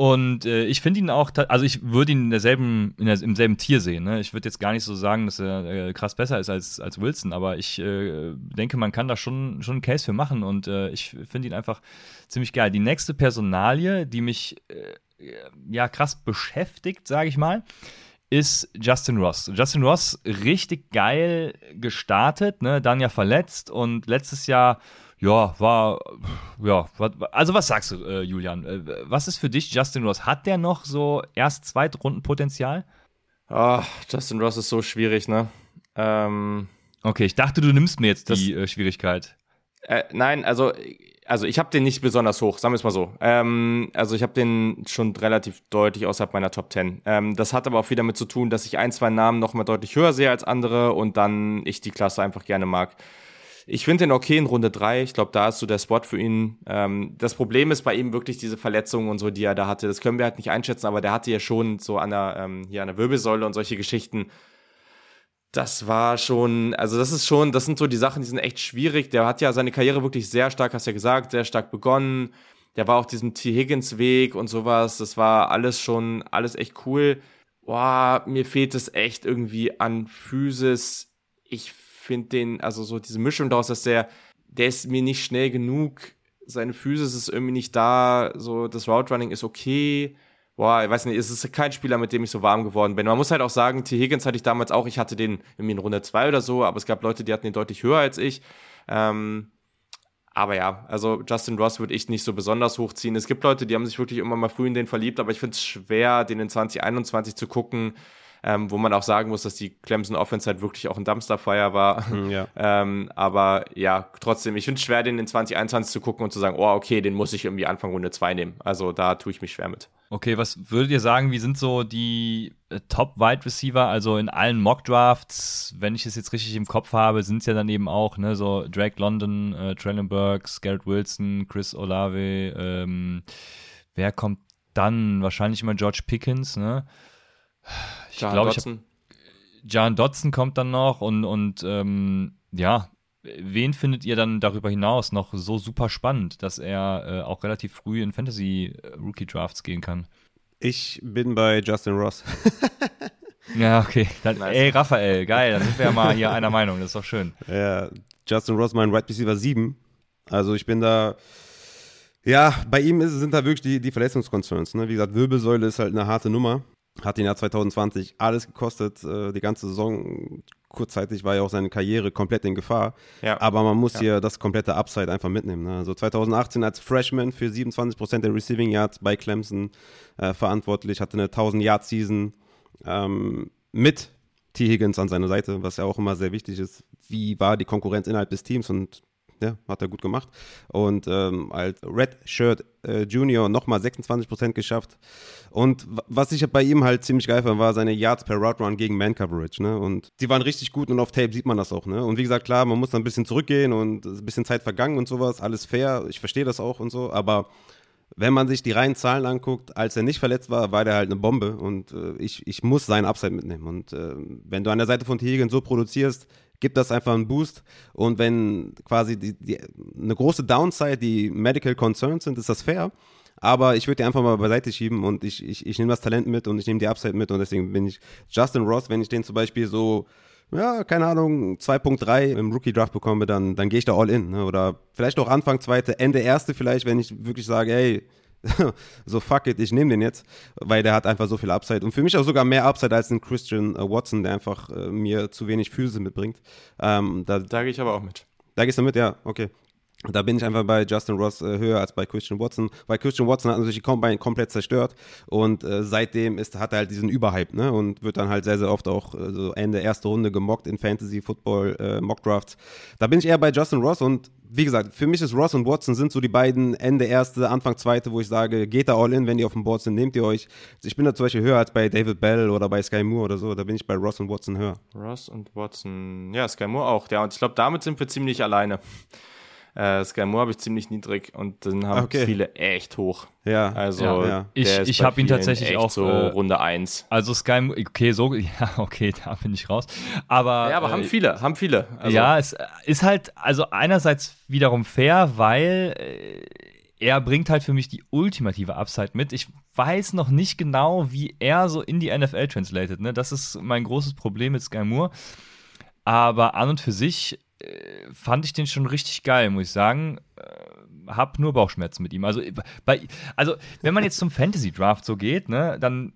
Und äh, ich finde ihn auch, also ich würde ihn in derselben, in der, im selben Tier sehen. Ne? Ich würde jetzt gar nicht so sagen, dass er äh, krass besser ist als, als Wilson, aber ich äh, denke, man kann da schon, schon einen Case für machen und äh, ich finde ihn einfach ziemlich geil. Die nächste Personalie, die mich äh, ja krass beschäftigt, sage ich mal, ist Justin Ross. Justin Ross richtig geil gestartet, ne? dann ja verletzt und letztes Jahr ja, war, ja, also was sagst du, äh, Julian? Äh, was ist für dich Justin Ross? Hat der noch so erst Zweitrundenpotenzial? Ah, Justin Ross ist so schwierig, ne? Ähm, okay, ich dachte, du nimmst mir jetzt die äh, Schwierigkeit. Äh, nein, also, also ich habe den nicht besonders hoch, sagen wir es mal so. Ähm, also ich habe den schon relativ deutlich außerhalb meiner Top 10. Ähm, das hat aber auch viel damit zu tun, dass ich ein, zwei Namen noch mal deutlich höher sehe als andere und dann ich die Klasse einfach gerne mag. Ich finde den okay in Runde 3. Ich glaube, da ist so der Spot für ihn. Ähm, das Problem ist bei ihm wirklich diese Verletzungen und so, die er da hatte. Das können wir halt nicht einschätzen, aber der hatte ja schon so an der, ähm, hier an der Wirbelsäule und solche Geschichten. Das war schon, also das ist schon, das sind so die Sachen, die sind echt schwierig. Der hat ja seine Karriere wirklich sehr stark, hast ja gesagt, sehr stark begonnen. Der war auf diesem T. Higgins Weg und sowas. Das war alles schon, alles echt cool. Boah, mir fehlt es echt irgendwie an Physis. Ich finde den, also so diese Mischung daraus, dass der, der ist mir nicht schnell genug, seine Physis ist irgendwie nicht da, so das Route Running ist okay. Boah, ich weiß nicht, es ist kein Spieler, mit dem ich so warm geworden bin. Man muss halt auch sagen, T. Higgins hatte ich damals auch, ich hatte den irgendwie in Runde 2 oder so, aber es gab Leute, die hatten den deutlich höher als ich. Ähm, aber ja, also Justin Ross würde ich nicht so besonders hochziehen. Es gibt Leute, die haben sich wirklich immer mal früh in den verliebt, aber ich finde es schwer, den in 2021 zu gucken ähm, wo man auch sagen muss, dass die Clemson Offense halt wirklich auch ein Dumpsterfire war. Hm, ja. (laughs) ähm, aber ja, trotzdem, ich finde es schwer, den in 2021 zu gucken und zu sagen, oh, okay, den muss ich irgendwie Anfang Runde 2 nehmen. Also da tue ich mich schwer mit. Okay, was würdet ihr sagen, wie sind so die äh, Top-Wide Receiver? Also in allen Mock-Drafts, wenn ich es jetzt richtig im Kopf habe, sind es ja dann eben auch, ne, so Drake London, äh, Traylon Burks, Garrett Wilson, Chris Olave, ähm, wer kommt dann? Wahrscheinlich immer George Pickens, ne? Ich glaube, ich John Dotson kommt dann noch und, und ähm, ja, wen findet ihr dann darüber hinaus noch so super spannend, dass er äh, auch relativ früh in Fantasy äh, Rookie Drafts gehen kann? Ich bin bei Justin Ross. (laughs) ja, okay. Dann, nice. Ey, Raphael, geil, dann sind wir ja mal hier einer Meinung, das ist doch schön. Ja, Justin Ross, mein Right Receiver 7. Also ich bin da. Ja, bei ihm ist, sind da wirklich die, die Verletzungskoncerns. Ne? Wie gesagt, Wirbelsäule ist halt eine harte Nummer. Hat ihn ja 2020 alles gekostet, äh, die ganze Saison. Kurzzeitig war ja auch seine Karriere komplett in Gefahr. Ja. Aber man muss ja. hier das komplette Upside einfach mitnehmen. Ne? Also 2018 als Freshman für 27% der Receiving Yards bei Clemson äh, verantwortlich, hatte eine 1000 Yard Season ähm, mit T. Higgins an seiner Seite, was ja auch immer sehr wichtig ist. Wie war die Konkurrenz innerhalb des Teams und ja, hat er gut gemacht. Und ähm, als Red Shirt äh, Junior nochmal 26% geschafft. Und was ich bei ihm halt ziemlich geil fand, war seine Yards per Route Run gegen Man Coverage. Ne? Und die waren richtig gut und auf Tape sieht man das auch. Ne? Und wie gesagt, klar, man muss dann ein bisschen zurückgehen und ein bisschen Zeit vergangen und sowas. Alles fair, ich verstehe das auch und so. Aber wenn man sich die reinen Zahlen anguckt, als er nicht verletzt war, war der halt eine Bombe und äh, ich, ich muss seinen Upside mitnehmen. Und äh, wenn du an der Seite von Tegan so produzierst, gibt das einfach einen Boost. Und wenn quasi die, die, eine große Downside die Medical Concerns sind, ist das fair. Aber ich würde die einfach mal beiseite schieben und ich, ich, ich nehme das Talent mit und ich nehme die Upside mit und deswegen bin ich Justin Ross, wenn ich den zum Beispiel so, ja, keine Ahnung, 2.3 im Rookie-Draft bekomme, dann, dann gehe ich da all in. Ne? Oder vielleicht auch Anfang zweite, Ende erste vielleicht, wenn ich wirklich sage, hey, (laughs) so fuck it, ich nehme den jetzt, weil der hat einfach so viel Upside und für mich auch sogar mehr Upside als ein Christian äh, Watson, der einfach äh, mir zu wenig Füße mitbringt. Ähm, da, da gehe ich aber auch mit. Da gehst du mit, ja, okay. Da bin ich einfach bei Justin Ross äh, höher als bei Christian Watson, weil Christian Watson hat natürlich die Combine komplett zerstört und äh, seitdem ist, hat er halt diesen Überhype ne? und wird dann halt sehr, sehr oft auch äh, so Ende erste Runde gemockt in Fantasy Football äh, Mock Drafts. Da bin ich eher bei Justin Ross und wie gesagt, für mich ist Ross und Watson sind so die beiden Ende erste, Anfang zweite, wo ich sage, geht da all in, wenn die auf dem Board sind, nehmt ihr euch. Ich bin da zum Beispiel höher als bei David Bell oder bei Sky Moore oder so, da bin ich bei Ross und Watson höher. Ross und Watson, ja, Sky Moore auch, ja, und ich glaube, damit sind wir ziemlich alleine. Äh, Sky Moore habe ich ziemlich niedrig und dann haben okay. viele echt hoch. Ja, also ja, ja. ich, ich habe ihn tatsächlich auch so äh, Runde 1. Also Sky, okay, so, (laughs) ja, okay, da bin ich raus. Aber, ja, aber äh, haben viele, haben viele. Also, ja, es ist halt, also einerseits wiederum fair, weil äh, er bringt halt für mich die ultimative Upside mit. Ich weiß noch nicht genau, wie er so in die NFL translated. Ne? Das ist mein großes Problem mit Sky Moore. Aber an und für sich fand ich den schon richtig geil, muss ich sagen. Äh, habe nur Bauchschmerzen mit ihm. Also, bei, also, wenn man jetzt zum Fantasy Draft so geht, ne, dann,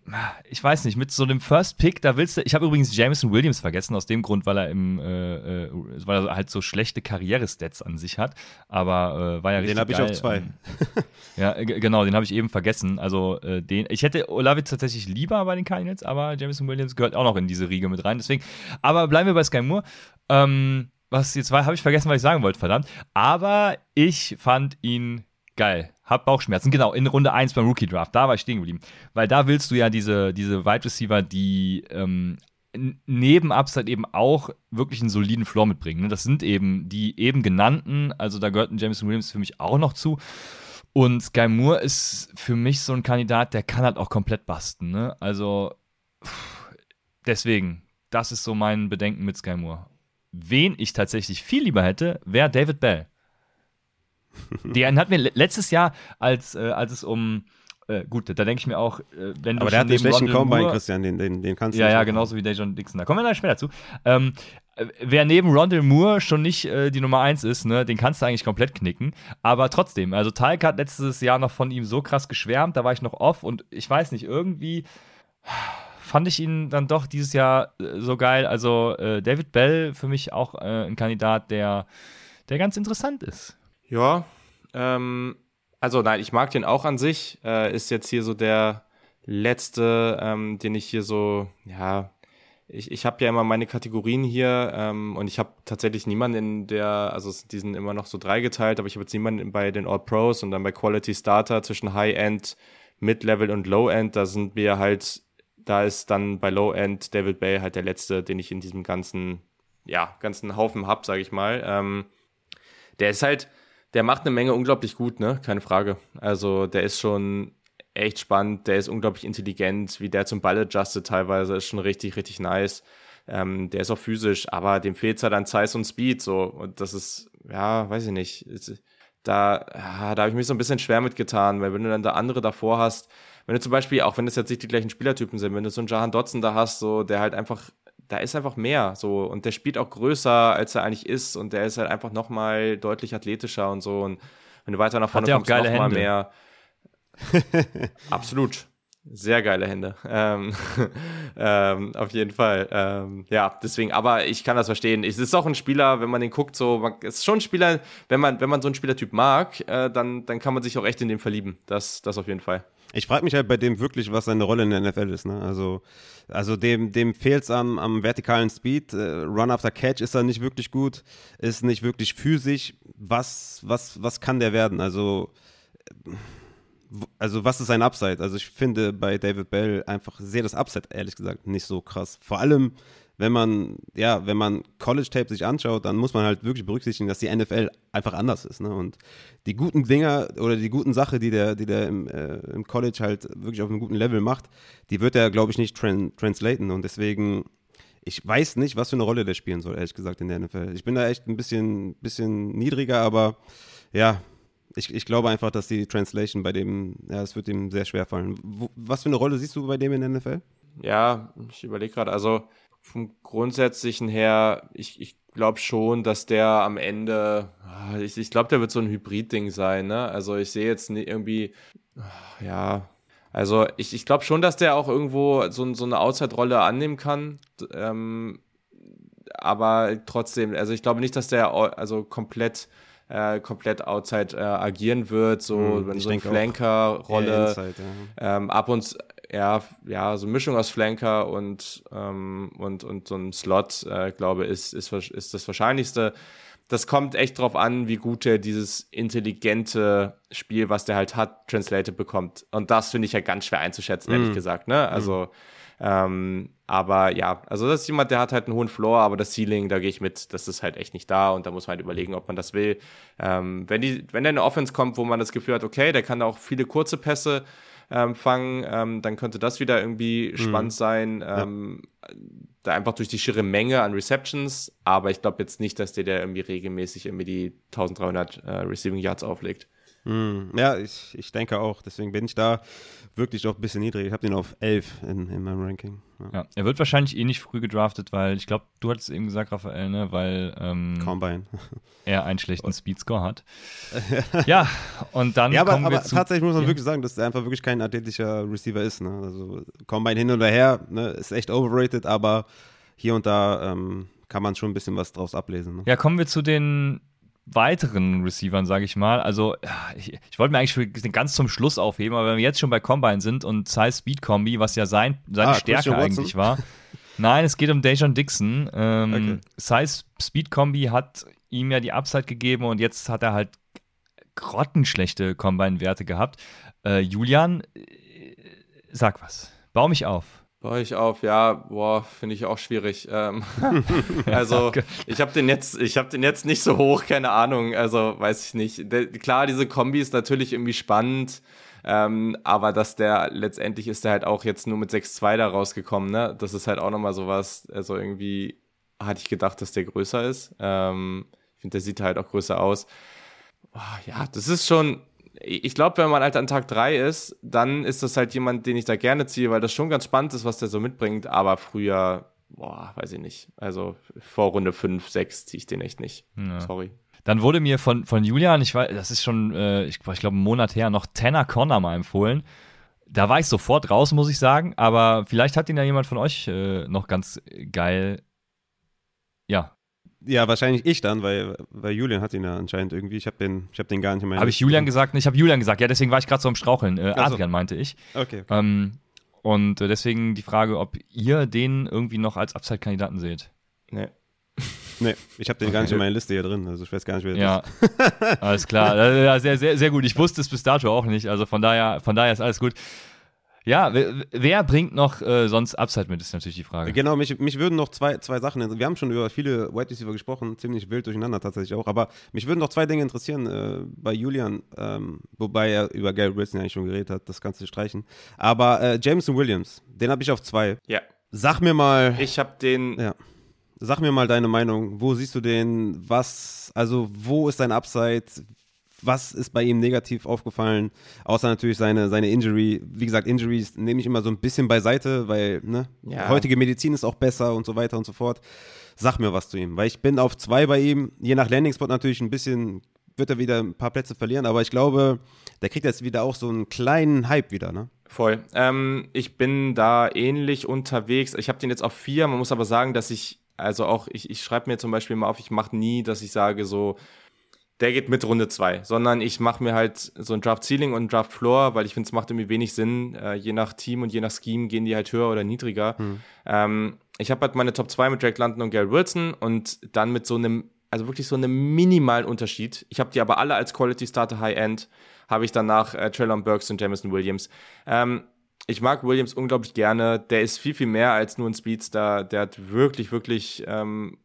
ich weiß nicht, mit so dem First Pick, da willst du, ich habe übrigens Jameson Williams vergessen, aus dem Grund, weil er im, äh, äh weil er halt so schlechte Karrierestats an sich hat, aber äh, war ja richtig Den habe ich auf zwei. Ähm, ja, genau, den habe ich eben vergessen. Also, äh, den, ich hätte Olavic tatsächlich lieber bei den Cardinals, aber Jameson Williams gehört auch noch in diese Riege mit rein, deswegen, aber bleiben wir bei Sky Moore. Ähm, was jetzt war, habe ich vergessen, was ich sagen wollte, verdammt. Aber ich fand ihn geil. Hab Bauchschmerzen. Genau, in Runde 1 beim Rookie Draft. Da war ich stehen geblieben. Weil da willst du ja diese, diese Wide Receiver, die ähm, neben Upside eben auch wirklich einen soliden Floor mitbringen. Ne? Das sind eben die eben genannten. Also da gehört ein Jameson Williams für mich auch noch zu. Und Sky Moore ist für mich so ein Kandidat, der kann halt auch komplett basten. Ne? Also deswegen, das ist so mein Bedenken mit Sky Moore. Wen ich tatsächlich viel lieber hätte, wäre David Bell. Den hat mir letztes Jahr, als, äh, als es um äh, gut, da denke ich mir auch, äh, wenn du. Aber der hat den schlechten Combine, Christian, den, den, den kannst du Ja, ja, genauso wie Dejon Dixon. Da kommen wir dann später zu. Ähm, äh, wer neben Rondell Moore schon nicht äh, die Nummer 1 ist, ne, den kannst du eigentlich komplett knicken. Aber trotzdem, also Talk hat letztes Jahr noch von ihm so krass geschwärmt, da war ich noch off und ich weiß nicht, irgendwie fand ich ihn dann doch dieses Jahr äh, so geil. Also äh, David Bell für mich auch äh, ein Kandidat, der, der ganz interessant ist. Ja, ähm, also nein, ich mag den auch an sich. Äh, ist jetzt hier so der letzte, ähm, den ich hier so, ja, ich, ich habe ja immer meine Kategorien hier ähm, und ich habe tatsächlich niemanden in der, also die sind immer noch so dreigeteilt, aber ich habe jetzt niemanden bei den All Pros und dann bei Quality Starter zwischen High End, Mid Level und Low End. Da sind wir halt da ist dann bei Low End David Bay halt der letzte, den ich in diesem ganzen, ja, ganzen Haufen hab, sage ich mal. Ähm, der ist halt, der macht eine Menge unglaublich gut, ne? Keine Frage. Also der ist schon echt spannend, der ist unglaublich intelligent, wie der zum Ball adjustet teilweise, ist schon richtig, richtig nice. Ähm, der ist auch physisch, aber dem fehlt halt an Size und Speed, so. Und das ist, ja, weiß ich nicht. Da, ja, da habe ich mich so ein bisschen schwer mitgetan, weil wenn du dann da andere davor hast, wenn du zum Beispiel, auch wenn es jetzt nicht die gleichen Spielertypen sind, wenn du so einen Jahan Dotson da hast, so, der halt einfach, da ist einfach mehr, so, und der spielt auch größer, als er eigentlich ist, und der ist halt einfach nochmal deutlich athletischer und so, und wenn du weiter nach vorne kommst, nochmal mehr. (laughs) Absolut. Sehr geile Hände. Ähm, (laughs) ähm, auf jeden Fall. Ähm, ja, deswegen, aber ich kann das verstehen. Es ist auch ein Spieler, wenn man den guckt, so, man, es ist schon ein Spieler, wenn man, wenn man so einen Spielertyp mag, äh, dann, dann kann man sich auch echt in dem verlieben. Das, das auf jeden Fall. Ich frage mich halt bei dem wirklich, was seine Rolle in der NFL ist. Ne? Also, also dem, dem fehlt es am, am vertikalen Speed. Äh, Run after Catch ist er nicht wirklich gut, ist nicht wirklich physisch. Was, was, was kann der werden? Also, also was ist sein Upside? Also ich finde bei David Bell einfach sehr das Upside, ehrlich gesagt, nicht so krass. Vor allem, wenn man, ja, wenn man College Tape sich anschaut, dann muss man halt wirklich berücksichtigen, dass die NFL einfach anders ist. Ne? Und die guten Dinger oder die guten Sachen, die der, die der im, äh, im College halt wirklich auf einem guten Level macht, die wird er, glaube ich, nicht tran translaten. Und deswegen, ich weiß nicht, was für eine Rolle der spielen soll, ehrlich gesagt, in der NFL. Ich bin da echt ein bisschen, bisschen niedriger, aber ja, ich, ich glaube einfach, dass die Translation bei dem, ja, es wird ihm sehr schwer fallen. Wo, was für eine Rolle siehst du bei dem in der NFL? Ja, ich überlege gerade, also vom Grundsätzlichen her, ich, ich glaube schon, dass der am Ende, ah, ich, ich glaube, der wird so ein Hybrid-Ding sein, ne? Also ich sehe jetzt nicht irgendwie, ah, ja, also ich, ich glaube schon, dass der auch irgendwo so, so eine Outside-Rolle annehmen kann. Ähm, aber trotzdem, also ich glaube nicht, dass der also komplett äh, komplett outside äh, agieren wird, so hm, so eine Flanker-Rolle. Ja. Ähm, ab und ja, ja, so eine Mischung aus Flanker und, ähm, und, und so ein Slot, äh, glaube ist, ist, ist das Wahrscheinlichste. Das kommt echt drauf an, wie gut er dieses intelligente Spiel, was der halt hat, translated bekommt. Und das finde ich ja ganz schwer einzuschätzen, ehrlich mm. gesagt. Ne? Also, mm. ähm, aber ja, also das ist jemand, der hat halt einen hohen Floor, aber das Ceiling, da gehe ich mit, das ist halt echt nicht da und da muss man halt überlegen, ob man das will. Ähm, wenn, die, wenn der eine Offense kommt, wo man das Gefühl hat, okay, der kann auch viele kurze Pässe ähm, fangen, ähm, dann könnte das wieder irgendwie mhm. spannend sein. Ähm, ja. Da einfach durch die schiere Menge an Receptions, aber ich glaube jetzt nicht, dass der, der irgendwie regelmäßig irgendwie die 1300 äh, Receiving Yards auflegt. Mm, ja, ich, ich denke auch. Deswegen bin ich da wirklich auch ein bisschen niedrig. Ich habe den auf 11 in, in meinem Ranking. Ja. ja. er wird wahrscheinlich eh nicht früh gedraftet, weil ich glaube, du hattest eben gesagt, Raphael, ne? weil ähm, Combine. (laughs) er einen schlechten Speedscore hat. (laughs) ja, und dann. Ja, aber, kommen wir aber tatsächlich muss man ja. wirklich sagen, dass er einfach wirklich kein athletischer Receiver ist. Ne? Also Combine hin oder her, ne? ist echt overrated, aber hier und da ähm, kann man schon ein bisschen was draus ablesen. Ne? Ja, kommen wir zu den weiteren Receivern, sage ich mal. Also, ich, ich wollte mir eigentlich ganz zum Schluss aufheben, aber wenn wir jetzt schon bei Combine sind und Size Speed Kombi, was ja sein, seine ah, Stärke eigentlich war. Nein, es geht um Dejon Dixon. Ähm, okay. Size Speed Kombi hat ihm ja die Upside gegeben und jetzt hat er halt grottenschlechte Combine-Werte gehabt. Äh, Julian, äh, sag was. Bau mich auf. Baue ich auf, ja, boah, finde ich auch schwierig. Ähm, (laughs) also ich habe den jetzt, ich habe den jetzt nicht so hoch, keine Ahnung. Also weiß ich nicht. De klar, diese Kombi ist natürlich irgendwie spannend, ähm, aber dass der letztendlich ist der halt auch jetzt nur mit 6-2 da rausgekommen. Ne, das ist halt auch nochmal sowas. Also irgendwie hatte ich gedacht, dass der größer ist. Ähm, ich finde, der sieht halt auch größer aus. Oh, ja, das ist schon ich glaube, wenn man halt an Tag 3 ist, dann ist das halt jemand, den ich da gerne ziehe, weil das schon ganz spannend ist, was der so mitbringt. Aber früher, boah, weiß ich nicht. Also vor Runde 5, 6 ziehe ich den echt nicht. Ja. Sorry. Dann wurde mir von, von Julian, ich weiß, das ist schon, äh, ich, ich glaube, einen Monat her, noch Tanner Connor mal empfohlen. Da war ich sofort raus, muss ich sagen. Aber vielleicht hat ihn ja jemand von euch äh, noch ganz geil ja, ja, wahrscheinlich ich dann, weil, weil Julian hat ihn ja anscheinend irgendwie. Ich habe den, hab den gar nicht mehr. Habe ich Julian gesagt? Ich habe Julian gesagt. Ja, deswegen war ich gerade so am Straucheln. Äh, Adrian so. meinte ich. Okay. okay. Ähm, und äh, deswegen die Frage, ob ihr den irgendwie noch als Upside-Kandidaten seht. Nee. Nee, ich habe den okay. gar nicht in meiner Liste hier drin, also ich weiß gar nicht, wer ja. ist. alles klar. (laughs) Ja, sehr, sehr, sehr gut. Ich wusste es bis dato auch nicht, also von daher, von daher ist alles gut. Ja, wer, wer bringt noch äh, sonst Upside mit, ist natürlich die Frage. Genau, mich, mich würden noch zwei, zwei Sachen, wir haben schon über viele White Receiver gesprochen, ziemlich wild durcheinander tatsächlich auch, aber mich würden noch zwei Dinge interessieren äh, bei Julian, ähm, wobei er über Gary Wilson eigentlich schon geredet hat, das kannst du streichen. Aber äh, Jameson Williams, den habe ich auf zwei. Ja. Sag mir mal. Ich habe den. Ja. Sag mir mal deine Meinung. Wo siehst du den? Was, also wo ist dein Upside? Was ist bei ihm negativ aufgefallen, außer natürlich seine, seine Injury. Wie gesagt, Injuries nehme ich immer so ein bisschen beiseite, weil ne, ja. heutige Medizin ist auch besser und so weiter und so fort. Sag mir was zu ihm, weil ich bin auf zwei bei ihm, je nach Landing-Spot natürlich ein bisschen, wird er wieder ein paar Plätze verlieren, aber ich glaube, der kriegt jetzt wieder auch so einen kleinen Hype wieder, ne? Voll. Ähm, ich bin da ähnlich unterwegs. Ich habe den jetzt auf vier. Man muss aber sagen, dass ich, also auch, ich, ich schreibe mir zum Beispiel mal auf, ich mache nie, dass ich sage so, der geht mit Runde 2, sondern ich mache mir halt so ein Draft Ceiling und ein Draft Floor, weil ich finde, es macht irgendwie wenig Sinn. Äh, je nach Team und je nach Scheme gehen die halt höher oder niedriger. Hm. Ähm, ich habe halt meine Top 2 mit Drake London und Gary Wilson und dann mit so einem, also wirklich so einem minimalen Unterschied. Ich habe die aber alle als Quality Starter High End, habe ich danach äh, Traylon Burks und Jamison Williams. Ähm, ich mag Williams unglaublich gerne. Der ist viel, viel mehr als nur ein Speedster. Der hat wirklich, wirklich ähm,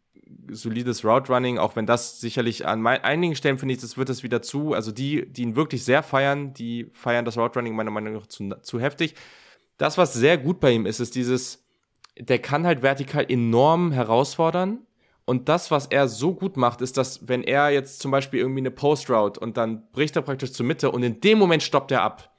solides Route Running, auch wenn das sicherlich an einigen Stellen finde ich, das wird das wieder zu. Also die, die ihn wirklich sehr feiern, die feiern das Route Running meiner Meinung nach zu, zu heftig. Das, was sehr gut bei ihm ist, ist dieses, der kann halt vertikal enorm herausfordern. Und das, was er so gut macht, ist, dass wenn er jetzt zum Beispiel irgendwie eine Post Route und dann bricht er praktisch zur Mitte und in dem Moment stoppt er ab.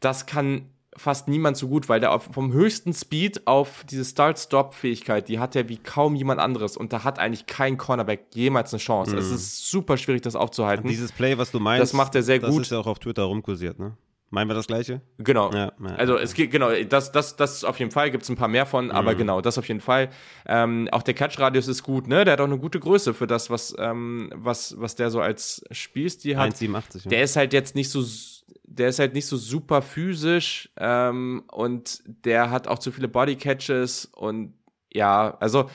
Das kann fast niemand so gut, weil der auf, vom höchsten Speed auf diese Start-Stop-Fähigkeit, die hat er wie kaum jemand anderes und da hat eigentlich kein Cornerback jemals eine Chance. Mhm. Es ist super schwierig, das aufzuhalten. Und dieses Play, was du meinst, das macht er sehr das gut. Das ist ja auch auf Twitter rumkursiert, ne? Meinen wir das gleiche? Genau. Ja, ja, also es geht, genau, das, das, das auf jeden Fall, gibt es ein paar mehr von, aber mhm. genau, das auf jeden Fall. Ähm, auch der Catch-Radius ist gut, ne? Der hat auch eine gute Größe für das, was, ähm, was, was der so als Spielstil hat. 1,87. Ja. Der ist halt jetzt nicht so der ist halt nicht so super physisch ähm, und der hat auch zu viele Bodycatches und ja, also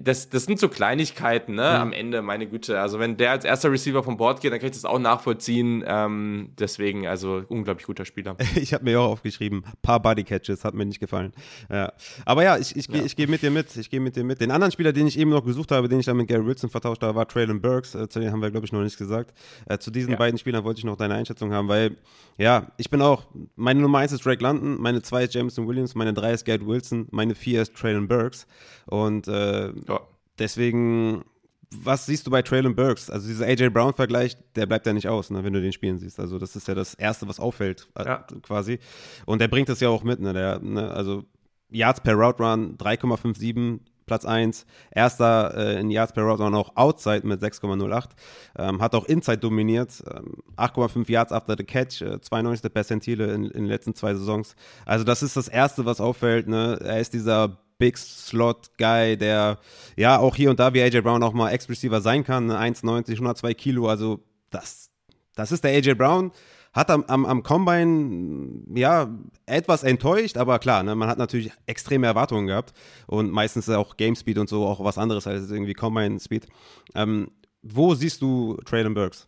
das, das sind so Kleinigkeiten, ne, mhm. am Ende, meine Güte. Also wenn der als erster Receiver vom Board geht, dann kann ich das auch nachvollziehen. Ähm, deswegen, also unglaublich guter Spieler. (laughs) Ich habe mir auch aufgeschrieben, paar Bodycatches, hat mir nicht gefallen. Ja. Aber ja, ich, ich, ja. ich gehe mit dir mit. Ich gehe mit dir mit. Den anderen Spieler, den ich eben noch gesucht habe, den ich dann mit Gary Wilson vertauscht habe, war Traylon Burks. Äh, zu denen haben wir, glaube ich, noch nicht gesagt. Äh, zu diesen ja. beiden Spielern wollte ich noch deine Einschätzung haben, weil, ja, ich bin auch, meine Nummer 1 ist Drake London, meine 2 ist Jameson Williams, meine 3 ist Gary Wilson, meine 4 ist Traylon Burks. Und äh, ja. deswegen was siehst du bei Traylon Burks? Also dieser AJ Brown-Vergleich, der bleibt ja nicht aus, ne, wenn du den spielen siehst. Also das ist ja das Erste, was auffällt, äh, ja. quasi. Und der bringt das ja auch mit, ne? Der, ne? Also Yards per Route Run 3,57, Platz 1. Erster äh, in Yards per Route Run auch Outside mit 6,08. Ähm, hat auch Inside dominiert. Ähm, 8,5 Yards after the catch, äh, 92. Percentile in, in den letzten zwei Saisons. Also das ist das Erste, was auffällt. Ne? Er ist dieser Big Slot Guy, der ja auch hier und da wie AJ Brown auch mal Ex-Receiver sein kann, 1,90, 102 Kilo, also das, das ist der AJ Brown. Hat am, am, am Combine, ja, etwas enttäuscht, aber klar, ne, man hat natürlich extreme Erwartungen gehabt und meistens auch Game Speed und so auch was anderes als irgendwie Combine Speed. Ähm, wo siehst du Traylon Burks?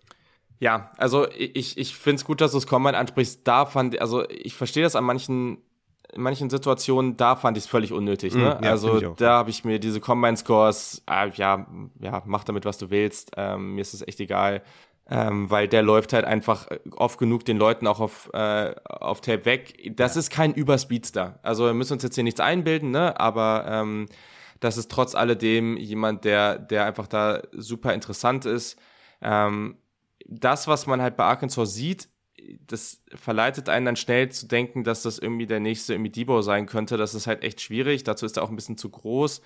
Ja, also ich, ich finde es gut, dass du das Combine ansprichst. Da fand, also ich verstehe das an manchen in manchen Situationen, da fand ich es völlig unnötig. Ne? Mm, ja, also da habe ich mir diese Combine-Scores, äh, ja, ja, mach damit, was du willst. Ähm, mir ist es echt egal. Ähm, weil der läuft halt einfach oft genug den Leuten auch auf, äh, auf Tape weg. Das ja. ist kein Überspeedster. Also wir müssen uns jetzt hier nichts einbilden, ne? aber ähm, das ist trotz alledem jemand, der, der einfach da super interessant ist. Ähm, das, was man halt bei Arkansas sieht, das verleitet einen dann schnell zu denken, dass das irgendwie der nächste irgendwie Debo sein könnte. Das ist halt echt schwierig. Dazu ist er auch ein bisschen zu groß.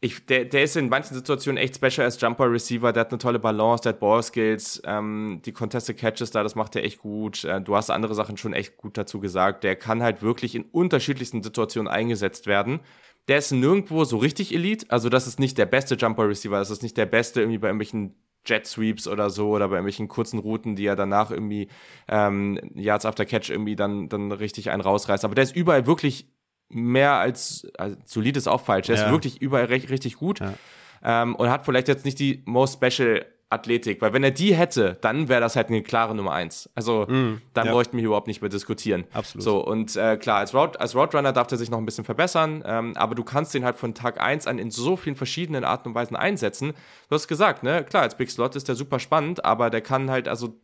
Ich, der, der ist in manchen Situationen echt special als Jumper Receiver. Der hat eine tolle Balance, der hat Ball Skills, ähm, die Contested Catches da, das macht er echt gut. Äh, du hast andere Sachen schon echt gut dazu gesagt. Der kann halt wirklich in unterschiedlichsten Situationen eingesetzt werden. Der ist nirgendwo so richtig Elite. Also, das ist nicht der beste Jumper Receiver. Das ist nicht der beste irgendwie bei irgendwelchen Jet Sweeps oder so oder bei irgendwelchen kurzen Routen, die er danach irgendwie ähm, Yards after Catch irgendwie dann, dann richtig einen rausreißt. Aber der ist überall wirklich mehr als, also solid ist auch falsch. Der ja. ist wirklich überall recht, richtig gut ja. ähm, und hat vielleicht jetzt nicht die most special Athletik, weil wenn er die hätte, dann wäre das halt eine klare Nummer eins. Also mm, dann ja. bräuchten wir überhaupt nicht mehr diskutieren. Absolut. So und äh, klar, als Road, als Roadrunner darf er sich noch ein bisschen verbessern, ähm, aber du kannst den halt von Tag eins an in so vielen verschiedenen Arten und Weisen einsetzen. Du hast gesagt, ne, klar, als Big Slot ist der super spannend, aber der kann halt, also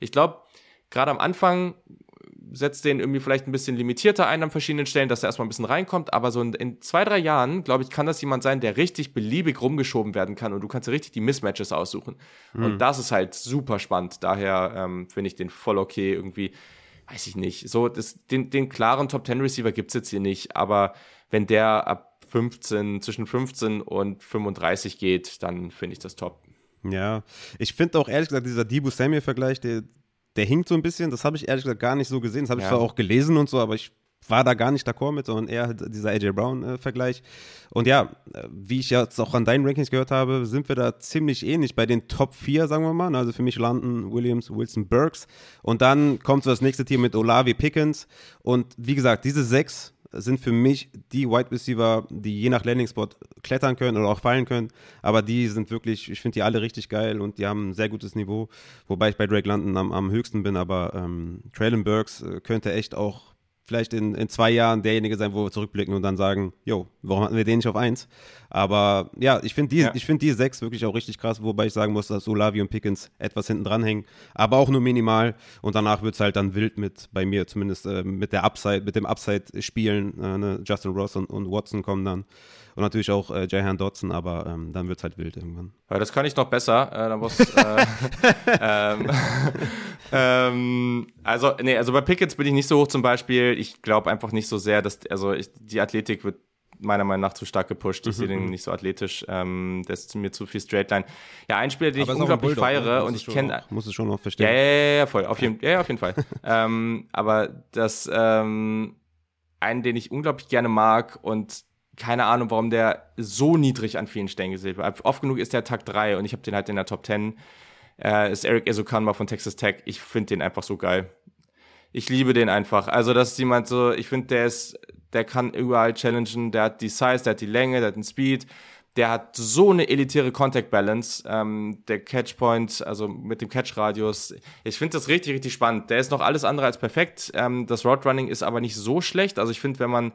ich glaube, gerade am Anfang setzt den irgendwie vielleicht ein bisschen limitierter ein an verschiedenen Stellen, dass er erstmal ein bisschen reinkommt. Aber so in, in zwei, drei Jahren, glaube ich, kann das jemand sein, der richtig beliebig rumgeschoben werden kann und du kannst richtig die Mismatches aussuchen. Mhm. Und das ist halt super spannend. Daher ähm, finde ich den voll okay irgendwie. Weiß ich nicht. So, das, den, den klaren Top 10 Receiver gibt es jetzt hier nicht, aber wenn der ab 15, zwischen 15 und 35 geht, dann finde ich das top. Ja, ich finde auch ehrlich gesagt, dieser Dibu Samuel-Vergleich, der, der hinkt so ein bisschen. Das habe ich ehrlich gesagt gar nicht so gesehen. Das habe ich ja. zwar auch gelesen und so, aber ich war da gar nicht d'accord mit, sondern eher halt dieser AJ Brown-Vergleich. Äh, und ja, wie ich jetzt auch an deinen Rankings gehört habe, sind wir da ziemlich ähnlich bei den Top 4, sagen wir mal. Also für mich landen Williams, Wilson, Burks. Und dann kommt so das nächste Team mit Olavi Pickens. Und wie gesagt, diese sechs sind für mich die Wide Receiver, die je nach Landing Spot klettern können oder auch fallen können. Aber die sind wirklich, ich finde die alle richtig geil und die haben ein sehr gutes Niveau. Wobei ich bei Drake London am, am höchsten bin, aber ähm, Traylon Burks äh, könnte echt auch vielleicht in, in zwei Jahren derjenige sein, wo wir zurückblicken und dann sagen, jo, warum hatten wir den nicht auf eins? Aber ja, ich finde die, ja. find die sechs wirklich auch richtig krass, wobei ich sagen muss, dass Olavi und Pickens etwas hinten dran hängen, aber auch nur minimal und danach wird es halt dann wild mit, bei mir zumindest, äh, mit der Upside, mit dem Upside-Spielen, äh, ne? Justin Ross und, und Watson kommen dann und natürlich auch äh, Jahan Dodson, aber ähm, dann wird es halt wild irgendwann. Ja, das kann ich noch besser. Äh, muss, äh, (laughs) ähm, (laughs) ähm, also, nee, also bei Pickets bin ich nicht so hoch zum Beispiel. Ich glaube einfach nicht so sehr, dass, also ich, die Athletik wird meiner Meinung nach zu stark gepusht. Ich mhm. sehe den mhm. nicht so athletisch. Ähm, das ist mir zu viel Straightline. Ja, ein Spieler, den aber ich unglaublich Bulldog, feiere ne? und ich kenne. Muss es schon noch verstehen. Ja, ja, ja, ja voll. Auf jeden, ja, auf jeden Fall. (laughs) ähm, aber das, ähm, einen, den ich unglaublich gerne mag und keine Ahnung, warum der so niedrig an vielen Stellen gesehen wird. Oft genug ist der Tag 3 und ich habe den halt in der Top 10. Äh, ist Eric Esokanma von Texas Tech. Ich finde den einfach so geil. Ich liebe den einfach. Also, das ist jemand so, ich finde, der ist, der kann überall challengen. Der hat die Size, der hat die Länge, der hat den Speed. Der hat so eine elitäre Contact Balance. Ähm, der Catchpoint, also mit dem Catch-Radius. Ich finde das richtig, richtig spannend. Der ist noch alles andere als perfekt. Ähm, das Roadrunning ist aber nicht so schlecht. Also, ich finde, wenn man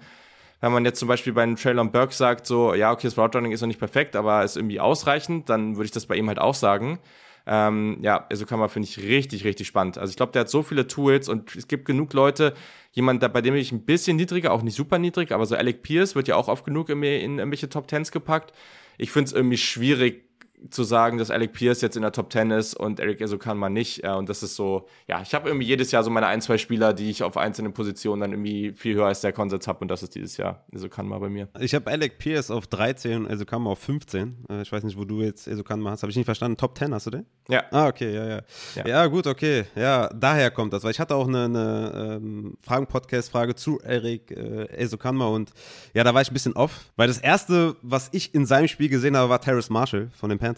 wenn man jetzt zum Beispiel bei einem Traylon Burke sagt, so, ja, okay, das Route Running ist noch nicht perfekt, aber ist irgendwie ausreichend, dann würde ich das bei ihm halt auch sagen. Ähm, ja, also kann man, finde ich, richtig, richtig spannend. Also ich glaube, der hat so viele Tools und es gibt genug Leute, jemand, bei dem ich ein bisschen niedriger, auch nicht super niedrig, aber so Alec Pierce wird ja auch oft genug in, in irgendwelche Top Tens gepackt. Ich finde es irgendwie schwierig, zu sagen, dass Alec Pierce jetzt in der Top 10 ist und Eric Esokanma nicht. Äh, und das ist so, ja, ich habe irgendwie jedes Jahr so meine ein, zwei Spieler, die ich auf einzelnen Positionen dann irgendwie viel höher als der Konsens habe und das ist dieses Jahr Esokanma bei mir. Ich habe Alec Pierce auf 13 und Esokanma auf 15. Äh, ich weiß nicht, wo du jetzt Esokanma hast. Habe ich nicht verstanden. Top 10 hast du den? Ja. Ah, okay, ja, ja. Ja, ja gut, okay. Ja, daher kommt das. Weil ich hatte auch eine, eine ähm, Fragen-Podcast-Frage zu Eric äh, Esokanma und ja, da war ich ein bisschen off, weil das erste, was ich in seinem Spiel gesehen habe, war Terrace Marshall von den Panthers.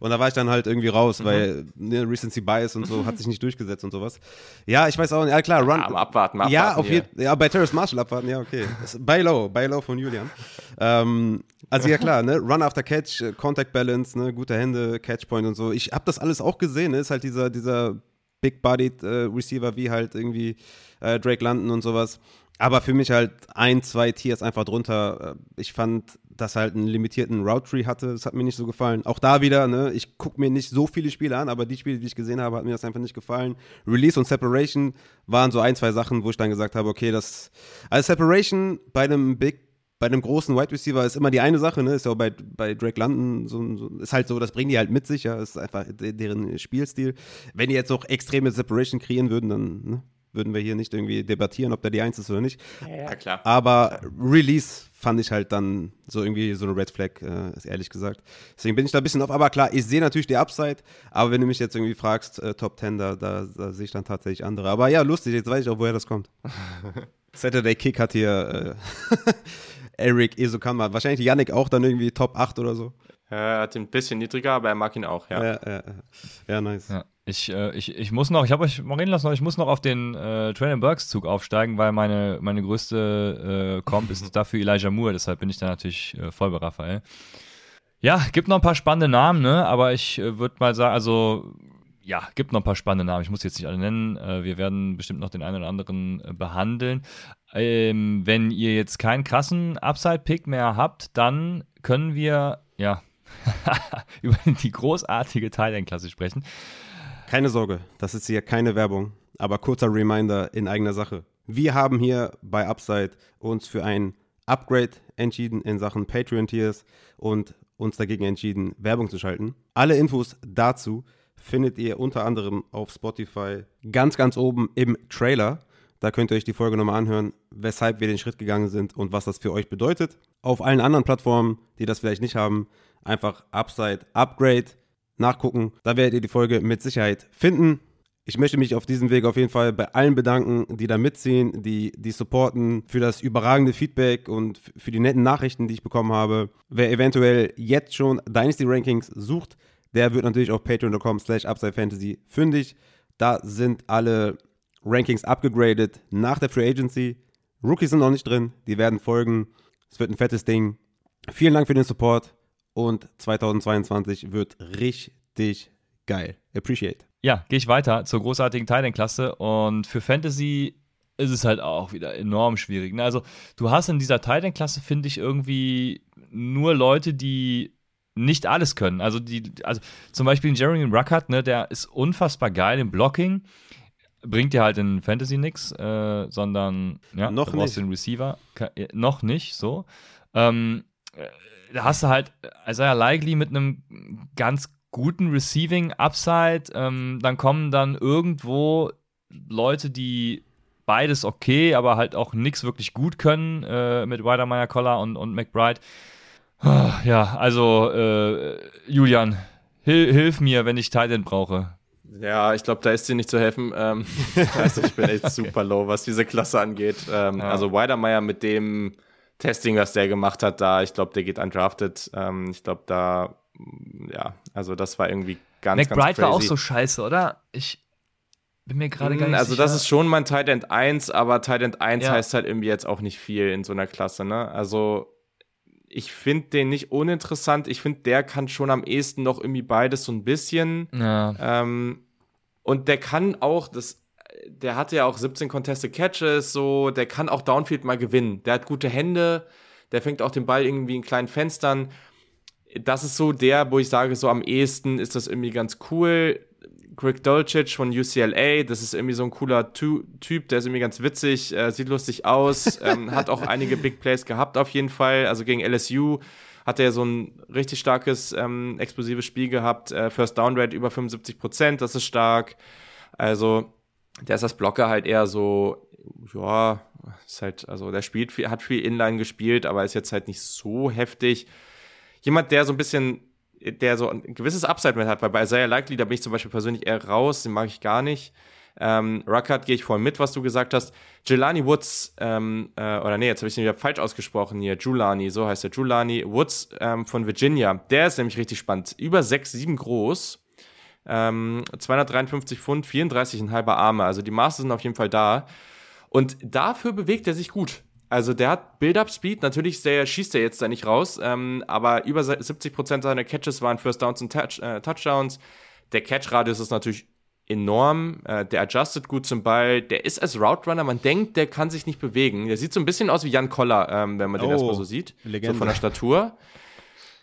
Und da war ich dann halt irgendwie raus, mhm. weil ne, Recency Bias und so hat sich nicht durchgesetzt und sowas. Ja, ich weiß auch nicht. Ja, klar, Run. Ja, abwarten, abwarten. Ja, auf jeden Ja, bei Terrace Marshall abwarten, ja, okay. (laughs) Buy low, buy low von Julian. ähm, also ja klar, ne, Run after Catch, äh, Contact Balance, ne, gute Hände, Catchpoint und so. Ich habe das alles auch gesehen, ne? ist halt dieser, dieser Big-Bodied äh, Receiver wie halt irgendwie äh, Drake London und sowas. Aber für mich halt ein, zwei Tiers einfach drunter. Äh, ich fand, dass er halt einen limitierten Route Tree hatte. Das hat mir nicht so gefallen. Auch da wieder, ne, ich gucke mir nicht so viele Spiele an, aber die Spiele, die ich gesehen habe, hat mir das einfach nicht gefallen. Release und Separation waren so ein, zwei Sachen, wo ich dann gesagt habe, okay, das. Also Separation bei einem Big bei einem großen Wide Receiver ist immer die eine Sache, ne? Ist ja auch bei, bei Drake London so, so, ist halt so, das bringen die halt mit sich, ja. Ist einfach deren Spielstil. Wenn die jetzt auch extreme Separation kreieren würden, dann ne, würden wir hier nicht irgendwie debattieren, ob der die Eins ist oder nicht. Ja, klar. Aber Release fand ich halt dann so irgendwie so eine Red Flag, äh, ehrlich gesagt. Deswegen bin ich da ein bisschen auf. Aber klar, ich sehe natürlich die Upside, aber wenn du mich jetzt irgendwie fragst, äh, Top 10, da, da, da sehe ich dann tatsächlich andere. Aber ja, lustig, jetzt weiß ich auch, woher das kommt. (laughs) Saturday Kick hat hier äh, (laughs) Eric Esokanma. Wahrscheinlich Yannick auch dann irgendwie Top 8 oder so. Er hat ihn ein bisschen niedriger, aber er mag ihn auch, ja. Ja, ja, ja nice. Ja. Ich, äh, ich, ich muss noch, ich habe euch mal reden lassen, ich muss noch auf den äh, Traylon Burks Zug aufsteigen, weil meine, meine größte äh, Comp ist (laughs) dafür Elijah Moore, deshalb bin ich da natürlich äh, voll bei Raphael. Ja, gibt noch ein paar spannende Namen, ne? aber ich äh, würde mal sagen, also ja, gibt noch ein paar spannende Namen. Ich muss jetzt nicht alle nennen. Äh, wir werden bestimmt noch den einen oder anderen äh, behandeln. Ähm, wenn ihr jetzt keinen krassen Upside-Pick mehr habt, dann können wir, ja, (laughs) über die großartige Thailand-Klasse sprechen. Keine Sorge, das ist hier keine Werbung, aber kurzer Reminder in eigener Sache. Wir haben hier bei Upside uns für ein Upgrade entschieden in Sachen Patreon-Tiers und uns dagegen entschieden, Werbung zu schalten. Alle Infos dazu findet ihr unter anderem auf Spotify ganz, ganz oben im Trailer. Da könnt ihr euch die Folge nochmal anhören, weshalb wir den Schritt gegangen sind und was das für euch bedeutet. Auf allen anderen Plattformen, die das vielleicht nicht haben, einfach Upside Upgrade nachgucken. Da werdet ihr die Folge mit Sicherheit finden. Ich möchte mich auf diesem Weg auf jeden Fall bei allen bedanken, die da mitziehen, die, die supporten, für das überragende Feedback und für die netten Nachrichten, die ich bekommen habe. Wer eventuell jetzt schon Dynasty Rankings sucht, der wird natürlich auf patreon.com slash upsidefantasy fündig. Da sind alle Rankings abgegradet nach der Free Agency. Rookies sind noch nicht drin, die werden folgen. Es wird ein fettes Ding. Vielen Dank für den Support und 2022 wird richtig geil. Appreciate. Ja, gehe ich weiter zur großartigen Titan-Klasse und für Fantasy ist es halt auch wieder enorm schwierig. Ne? Also, du hast in dieser Titan-Klasse, finde ich, irgendwie nur Leute, die nicht alles können. Also, die, also zum Beispiel Jeremy Ruckert, ne, der ist unfassbar geil im Blocking. Bringt dir halt in Fantasy nichts, äh, sondern ja, noch nicht. den Receiver. Ka äh, noch nicht, so. Ähm, äh, da hast du halt Isaiah Likely mit einem ganz guten Receiving Upside. Ähm, dann kommen dann irgendwo Leute, die beides okay, aber halt auch nichts wirklich gut können äh, mit Weidermeyer, Collar und, und McBride. Ja, also äh, Julian, hil hilf mir, wenn ich Titan brauche. Ja, ich glaube, da ist dir nicht zu helfen. Ähm, (laughs) also ich bin echt (laughs) super low, was diese Klasse angeht. Ähm, Ja. Also Weidermeier mit dem Testing, was der gemacht hat, da, ich glaube, der geht undrafted. Ähm, ich glaube, da, mm, ja, also das war irgendwie ganz, ganz McBride crazy. war auch so scheiße, oder? Ich bin mir gerade gar Mm, nicht Also sicher. das ist schon mein Tight End 1, aber Tight End 1 Ja. heißt halt irgendwie jetzt auch nicht viel in so einer Klasse, ne? Also ich finde den nicht uninteressant. Ich finde, der kann schon am ehesten noch irgendwie beides so ein bisschen. ja. Ähm, und der kann auch, das, der hatte ja auch 17 Contested Catches, so, der kann auch Downfield mal gewinnen. Der hat gute Hände, der fängt auch den Ball irgendwie in kleinen Fenstern. Das ist so der, wo ich sage, so am ehesten ist das irgendwie ganz cool. Greg Dolcic von UCLA, das ist irgendwie so ein cooler Tu- Typ, der ist irgendwie ganz witzig, äh, sieht lustig aus, (laughs) ähm, hat auch einige Big Plays gehabt auf jeden Fall. Also gegen LSU hat er so ein richtig starkes, ähm, explosives Spiel gehabt. Äh, First Down Rate über 75 Prozent, das ist stark. Also, der ist das Blocker halt eher so, ja, ist halt, also der spielt viel, hat viel Inline gespielt, aber ist jetzt halt nicht so heftig. Jemand, der so ein bisschen, der so ein gewisses Upside mit hat, weil bei Isaiah Likely, da bin ich zum Beispiel persönlich eher raus, den mag ich gar nicht. Ähm, Ruckert gehe ich voll mit, was du gesagt hast. Jelani Woods, ähm, äh, oder nee, jetzt habe ich den wieder falsch ausgesprochen hier. Julani, so heißt er. Julani Woods ähm, von Virginia. Der ist nämlich richtig spannend. Über 6, 7 groß. Ähm, 253 Pfund, 34,5 Arme. Also die Maße sind auf jeden Fall da. Und dafür bewegt er sich gut. Also der hat Build-Up-Speed, natürlich sehr, schießt er jetzt da nicht raus, ähm, aber über 70% seiner Catches waren First Downs und Touch, äh, Touchdowns. Der Catch-Radius ist natürlich enorm, äh, der adjustet gut zum Ball, der ist als Route Runner, man denkt, der kann sich nicht bewegen. Der sieht so ein bisschen aus wie Jan Koller, ähm, wenn man den oh, erstmal so sieht, Legende. so von der Statur.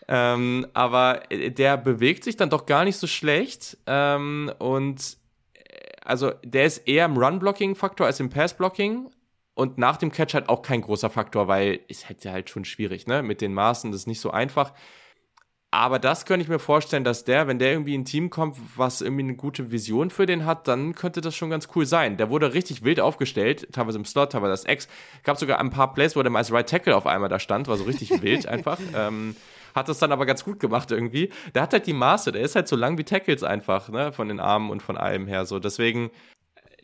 Ähm, aber der bewegt sich dann doch gar nicht so schlecht ähm, und äh, also der ist eher im Run-Blocking-Faktor als im Pass-Blocking und nach dem Catch halt auch kein großer Faktor, weil es hätte halt schon schwierig, ne? Mit den Maßen, das ist nicht so einfach. Aber das könnte ich mir vorstellen, dass der, wenn der irgendwie in ein Team kommt, was irgendwie eine gute Vision für den hat, dann könnte das schon ganz cool sein. Der wurde richtig wild aufgestellt, teilweise im Slot, teilweise als Ex. Gab sogar ein paar Plays, wo der mal als Right Tackle auf einmal da stand, war so richtig (laughs) wild einfach. Ähm, hat das dann aber ganz gut gemacht irgendwie. Der hat halt die Maße, der ist halt so lang wie Tackles einfach, ne, von den Armen und von allem her so. Deswegen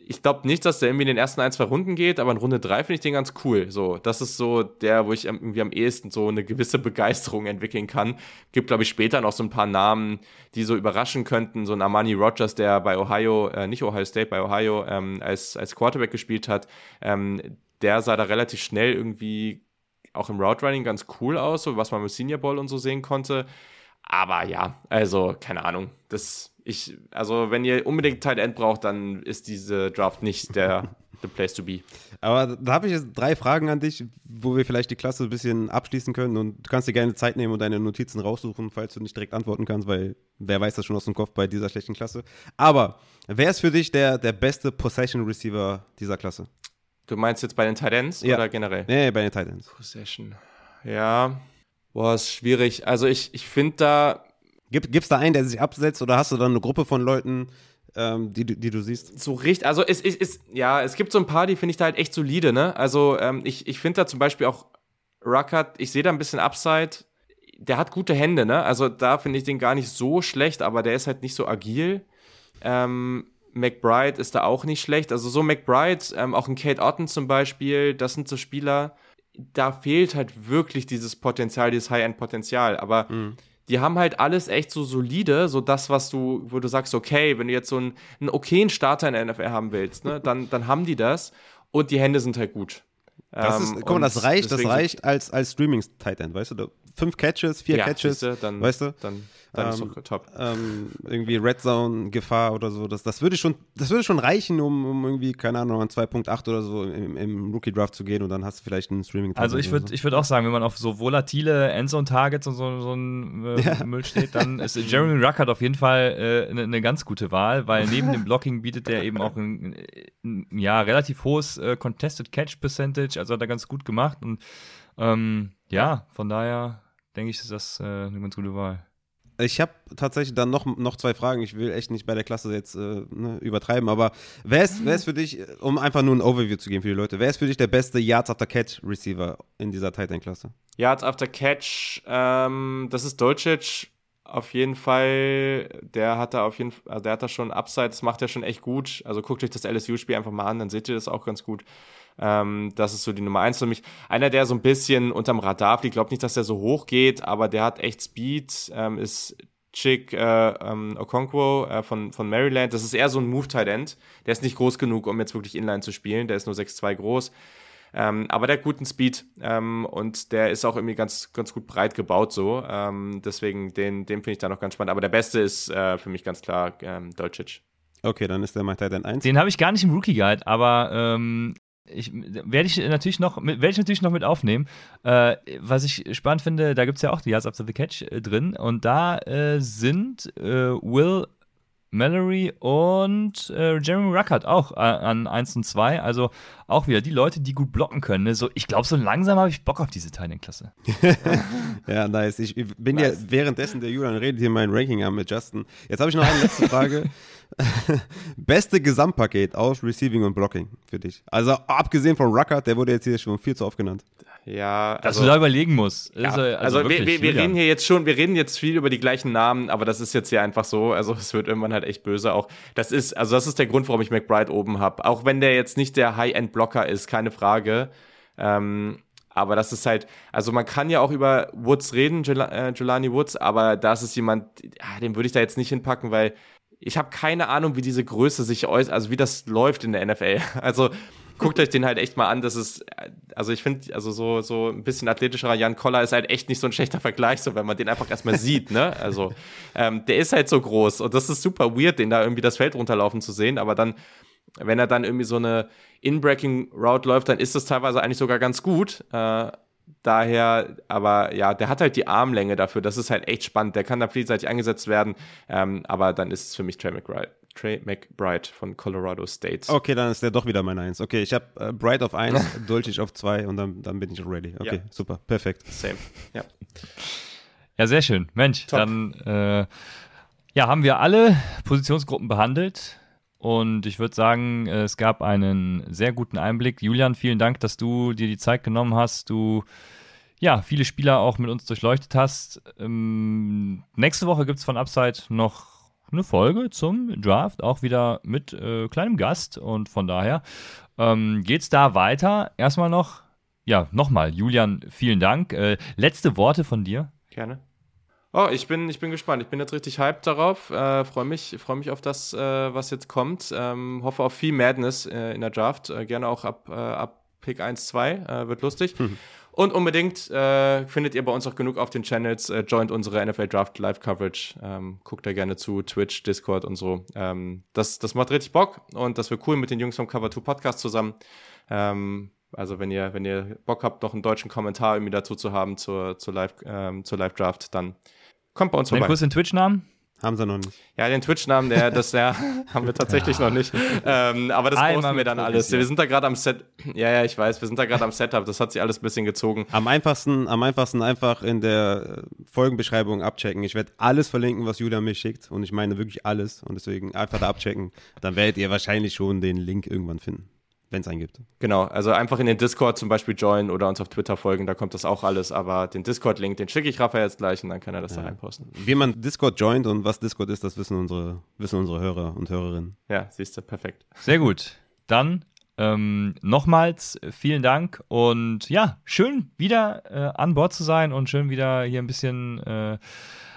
ich glaube nicht, dass der irgendwie in den ersten ein, zwei Runden geht, aber in Runde drei finde ich den ganz cool. So, das ist so der, wo ich irgendwie am ehesten so eine gewisse Begeisterung entwickeln kann. Gibt, glaube ich, später noch so ein paar Namen, die so überraschen könnten. So ein Armani Rogers, der bei Ohio, äh, nicht Ohio State, bei Ohio ähm, als, als Quarterback gespielt hat. Ähm, der sah da relativ schnell irgendwie auch im Route Running ganz cool aus, so was man im Senior Bowl und so sehen konnte. Aber ja, also keine Ahnung. Das ich, also wenn ihr unbedingt Tight End braucht, dann ist diese Draft nicht der (laughs) the place to be. Aber da habe ich jetzt drei Fragen an dich, wo wir vielleicht die Klasse ein bisschen abschließen können und du kannst dir gerne Zeit nehmen und deine Notizen raussuchen, falls du nicht direkt antworten kannst, weil wer weiß das schon aus dem Kopf bei dieser schlechten Klasse. Aber wer ist für dich der, der beste Possession Receiver dieser Klasse? Du meinst jetzt bei den Tight Ends ja. oder generell? Nee, bei den Tight Ends. Possession. Ja. Boah, ist schwierig. Also ich, ich finde da Gibt es da einen, der sich absetzt oder hast du dann eine Gruppe von Leuten, ähm, die, die du siehst? So richtig, also es ist, ist, ja, es gibt so ein paar, die finde ich da halt echt solide, ne? Also ähm, ich, ich finde da zum Beispiel auch Ruckert, ich sehe da ein bisschen Upside. Der hat gute Hände, ne? Also da finde ich den gar nicht so schlecht, aber der ist halt nicht so agil. Ähm, McBride ist da auch nicht schlecht. Also so McBride, ähm, auch ein Kate Otten zum Beispiel, das sind so Spieler, da fehlt halt wirklich dieses Potenzial, dieses High-End-Potenzial. Aber mhm die haben halt alles echt so solide, so das, was du, wo du sagst, okay, wenn du jetzt so einen, einen okayen Starter in der NFL haben willst, ne, dann, (laughs) dann haben die das und die Hände sind halt gut. Das ist, ähm, guck mal, das reicht, das reicht als, als Streaming-Titan, weißt du? Fünf Catches, vier ja, Catches, siehste, dann, weißt du? Dann dann ähm, ist doch top. Ähm, irgendwie Red Zone Gefahr oder so. Das, das würde schon, das würde schon reichen, um, um irgendwie, keine Ahnung, an 2.8 oder so im, im Rookie Draft zu gehen und dann hast du vielleicht einen Streaming. Also ich würde, so. ich würde auch sagen, wenn man auf so volatile Endzone Targets und so, so ein äh, ja. Müll steht, dann ist Jeremy Ruckert auf jeden Fall äh, eine, eine ganz gute Wahl, weil neben dem (laughs) Blocking bietet er eben auch ein, ein ja relativ hohes äh, Contested Catch Percentage, also hat er ganz gut gemacht und ähm, ja, von daher denke ich, ist das äh, eine ganz gute Wahl. Ich habe tatsächlich dann noch, noch zwei Fragen. Ich will echt nicht bei der Klasse jetzt äh, ne, übertreiben, aber wer ist, wer ist für dich, um einfach nur ein Overview zu geben für die Leute, wer ist für dich der beste Yards After Catch Receiver in dieser Titan-Klasse? Yards After Catch, ähm, das ist Dolcic auf jeden Fall. Der hat da auf jeden Fall, also der hat da schon Upside, das macht er schon echt gut. Also guckt euch das LSU-Spiel einfach mal an, dann seht ihr das auch ganz gut. Ähm, das ist so die Nummer eins für mich. Einer, der so ein bisschen unterm Radar fliegt, glaube nicht, dass der so hoch geht, aber der hat echt Speed, ähm, ist Chick äh, ähm, Okonkwo äh, von, von Maryland. Das ist eher so ein Move-Tight End. Der ist nicht groß genug, um jetzt wirklich Inline zu spielen. Der ist nur 6'2 groß. Ähm, aber der hat guten Speed ähm, und der ist auch irgendwie ganz, ganz gut breit gebaut so. Ähm, deswegen, den, den finde ich da noch ganz spannend. Aber der beste ist äh, für mich ganz klar ähm, Dolcic. Okay, dann ist der mein Titan 1. Den habe ich gar nicht im Rookie Guide, aber ähm, ich, werde ich natürlich noch werde ich natürlich noch mit aufnehmen. Äh, was ich spannend finde, da gibt es ja auch die Yards After the Catch äh, drin und da äh, sind äh, Will Mallory und äh, Jeremy Ruckert auch äh, an 1 und 2. Also auch wieder die Leute, die gut blocken können. Ne? So, ich glaube, so langsam habe ich Bock auf diese Teilenklasse. (laughs) ja, nice. Ich bin nice. ja währenddessen der Julian redet hier mein Ranking am mit Justin. Jetzt habe ich noch eine letzte Frage. (laughs) Beste Gesamtpaket aus Receiving und Blocking für dich. Also abgesehen von Ruckert, der wurde jetzt hier schon viel zu oft genannt. Ja, also, dass du da überlegen musst. Ja, also, also wir, wir, wir reden hier jetzt schon, wir reden jetzt viel über die gleichen Namen, aber das ist jetzt hier einfach so. Also es wird irgendwann halt echt böse. Auch das ist, also das ist der Grund, warum ich McBride oben habe. Auch wenn der jetzt nicht der High-End-Blocker ist, keine Frage. Ähm, aber das ist halt, also man kann ja auch über Woods reden, Jel äh, Jelani Woods, aber das ist jemand, den würde ich da jetzt nicht hinpacken, weil ich habe keine Ahnung, wie diese Größe sich äußert, also wie das läuft in der NFL. (laughs) Also guckt euch den halt echt mal an. Das ist, also ich finde, also so, so ein bisschen athletischerer Jan Koller ist halt echt nicht so ein schlechter Vergleich, so wenn man den einfach erstmal sieht, ne? Also ähm, der ist halt so groß und das ist super weird, den da irgendwie das Feld runterlaufen zu sehen, aber dann, wenn er dann irgendwie so eine In-Breaking-Route läuft, dann ist das teilweise eigentlich sogar ganz gut. Äh, daher, aber ja, der hat halt die Armlänge dafür. Das ist halt echt spannend. Der kann da vielseitig eingesetzt werden. Ähm, aber dann ist es für mich Trey McBride. Trey McBride von Colorado State. Okay, dann ist der doch wieder mein Eins. Okay, ich habe äh, Bright auf 1, (laughs) Dulcich auf 2 und dann, dann bin ich ready. Okay, ja. super, perfekt. Same, ja. Ja, sehr schön. Mensch, Top. dann äh, ja, haben wir alle Positionsgruppen behandelt. Und ich würde sagen, es gab einen sehr guten Einblick. Julian, vielen Dank, dass du dir die Zeit genommen hast. Du ja, viele Spieler auch mit uns durchleuchtet hast. Ähm, nächste Woche gibt es von Upside noch eine Folge zum Draft, auch wieder mit äh, kleinem Gast. Und von daher ähm, es da weiter. Erstmal noch, ja, nochmal, Julian, vielen Dank. Äh, letzte Worte von dir. Gerne. Oh, ich bin, ich bin gespannt. Ich bin jetzt richtig hyped darauf. Äh, Freue mich, freu mich auf das, äh, was jetzt kommt. Ähm, hoffe auf viel Madness äh, in der Draft. Äh, gerne auch ab, äh, ab Pick 1, 2. Äh, wird lustig. Mhm. (laughs) Und unbedingt findet ihr bei uns auch genug auf den Channels. joint unsere NFL Draft Live Coverage. Ähm, guckt da gerne zu. Twitch, Discord und so. Ähm, das, das macht richtig Bock. Und das wird cool mit den Jungs vom Cover 2 Podcast zusammen. Ähm, also wenn ihr, wenn ihr Bock habt, noch einen deutschen Kommentar irgendwie dazu zu haben zur, zur Live, ähm, zur Live Draft, dann Kommt bei uns vorbei. Kurz den Twitch-Namen? Haben sie noch nicht. Ja, den Twitch-Namen, der, das ja, (laughs) haben wir tatsächlich ja. noch nicht. Ähm, aber das Einmal posten wir dann alles. Wir sind da gerade am Set. Ja, ja, ich weiß, wir sind da gerade am Setup. Das hat sich alles ein bisschen gezogen. Am einfachsten, am einfachsten einfach in der Folgenbeschreibung abchecken. Ich werde alles verlinken, was Julia mir schickt. Und ich meine wirklich alles. Und deswegen einfach da abchecken. Dann werdet ihr wahrscheinlich schon den Link irgendwann finden wenn es einen gibt. Genau, also einfach in den Discord zum Beispiel joinen oder uns auf Twitter folgen, da kommt das auch alles. Aber den Discord-Link, den schicke ich Raphael jetzt gleich und dann kann er das ja. da reinposten. Wie man Discord joint und was Discord ist, das wissen unsere, wissen unsere Hörer und Hörerinnen. Ja, siehst du, perfekt. Sehr gut. Dann ähm, nochmals vielen Dank und ja, schön wieder äh, an Bord zu sein und schön wieder hier ein bisschen äh,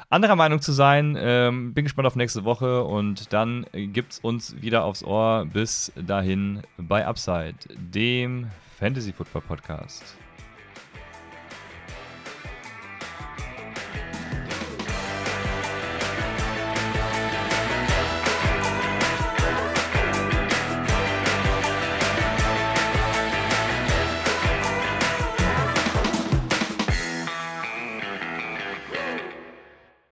anderer Meinung zu sein. Ähm, bin gespannt auf nächste Woche und dann gibt's uns wieder aufs Ohr. Bis dahin bei Upside, dem Fantasy Football Podcast.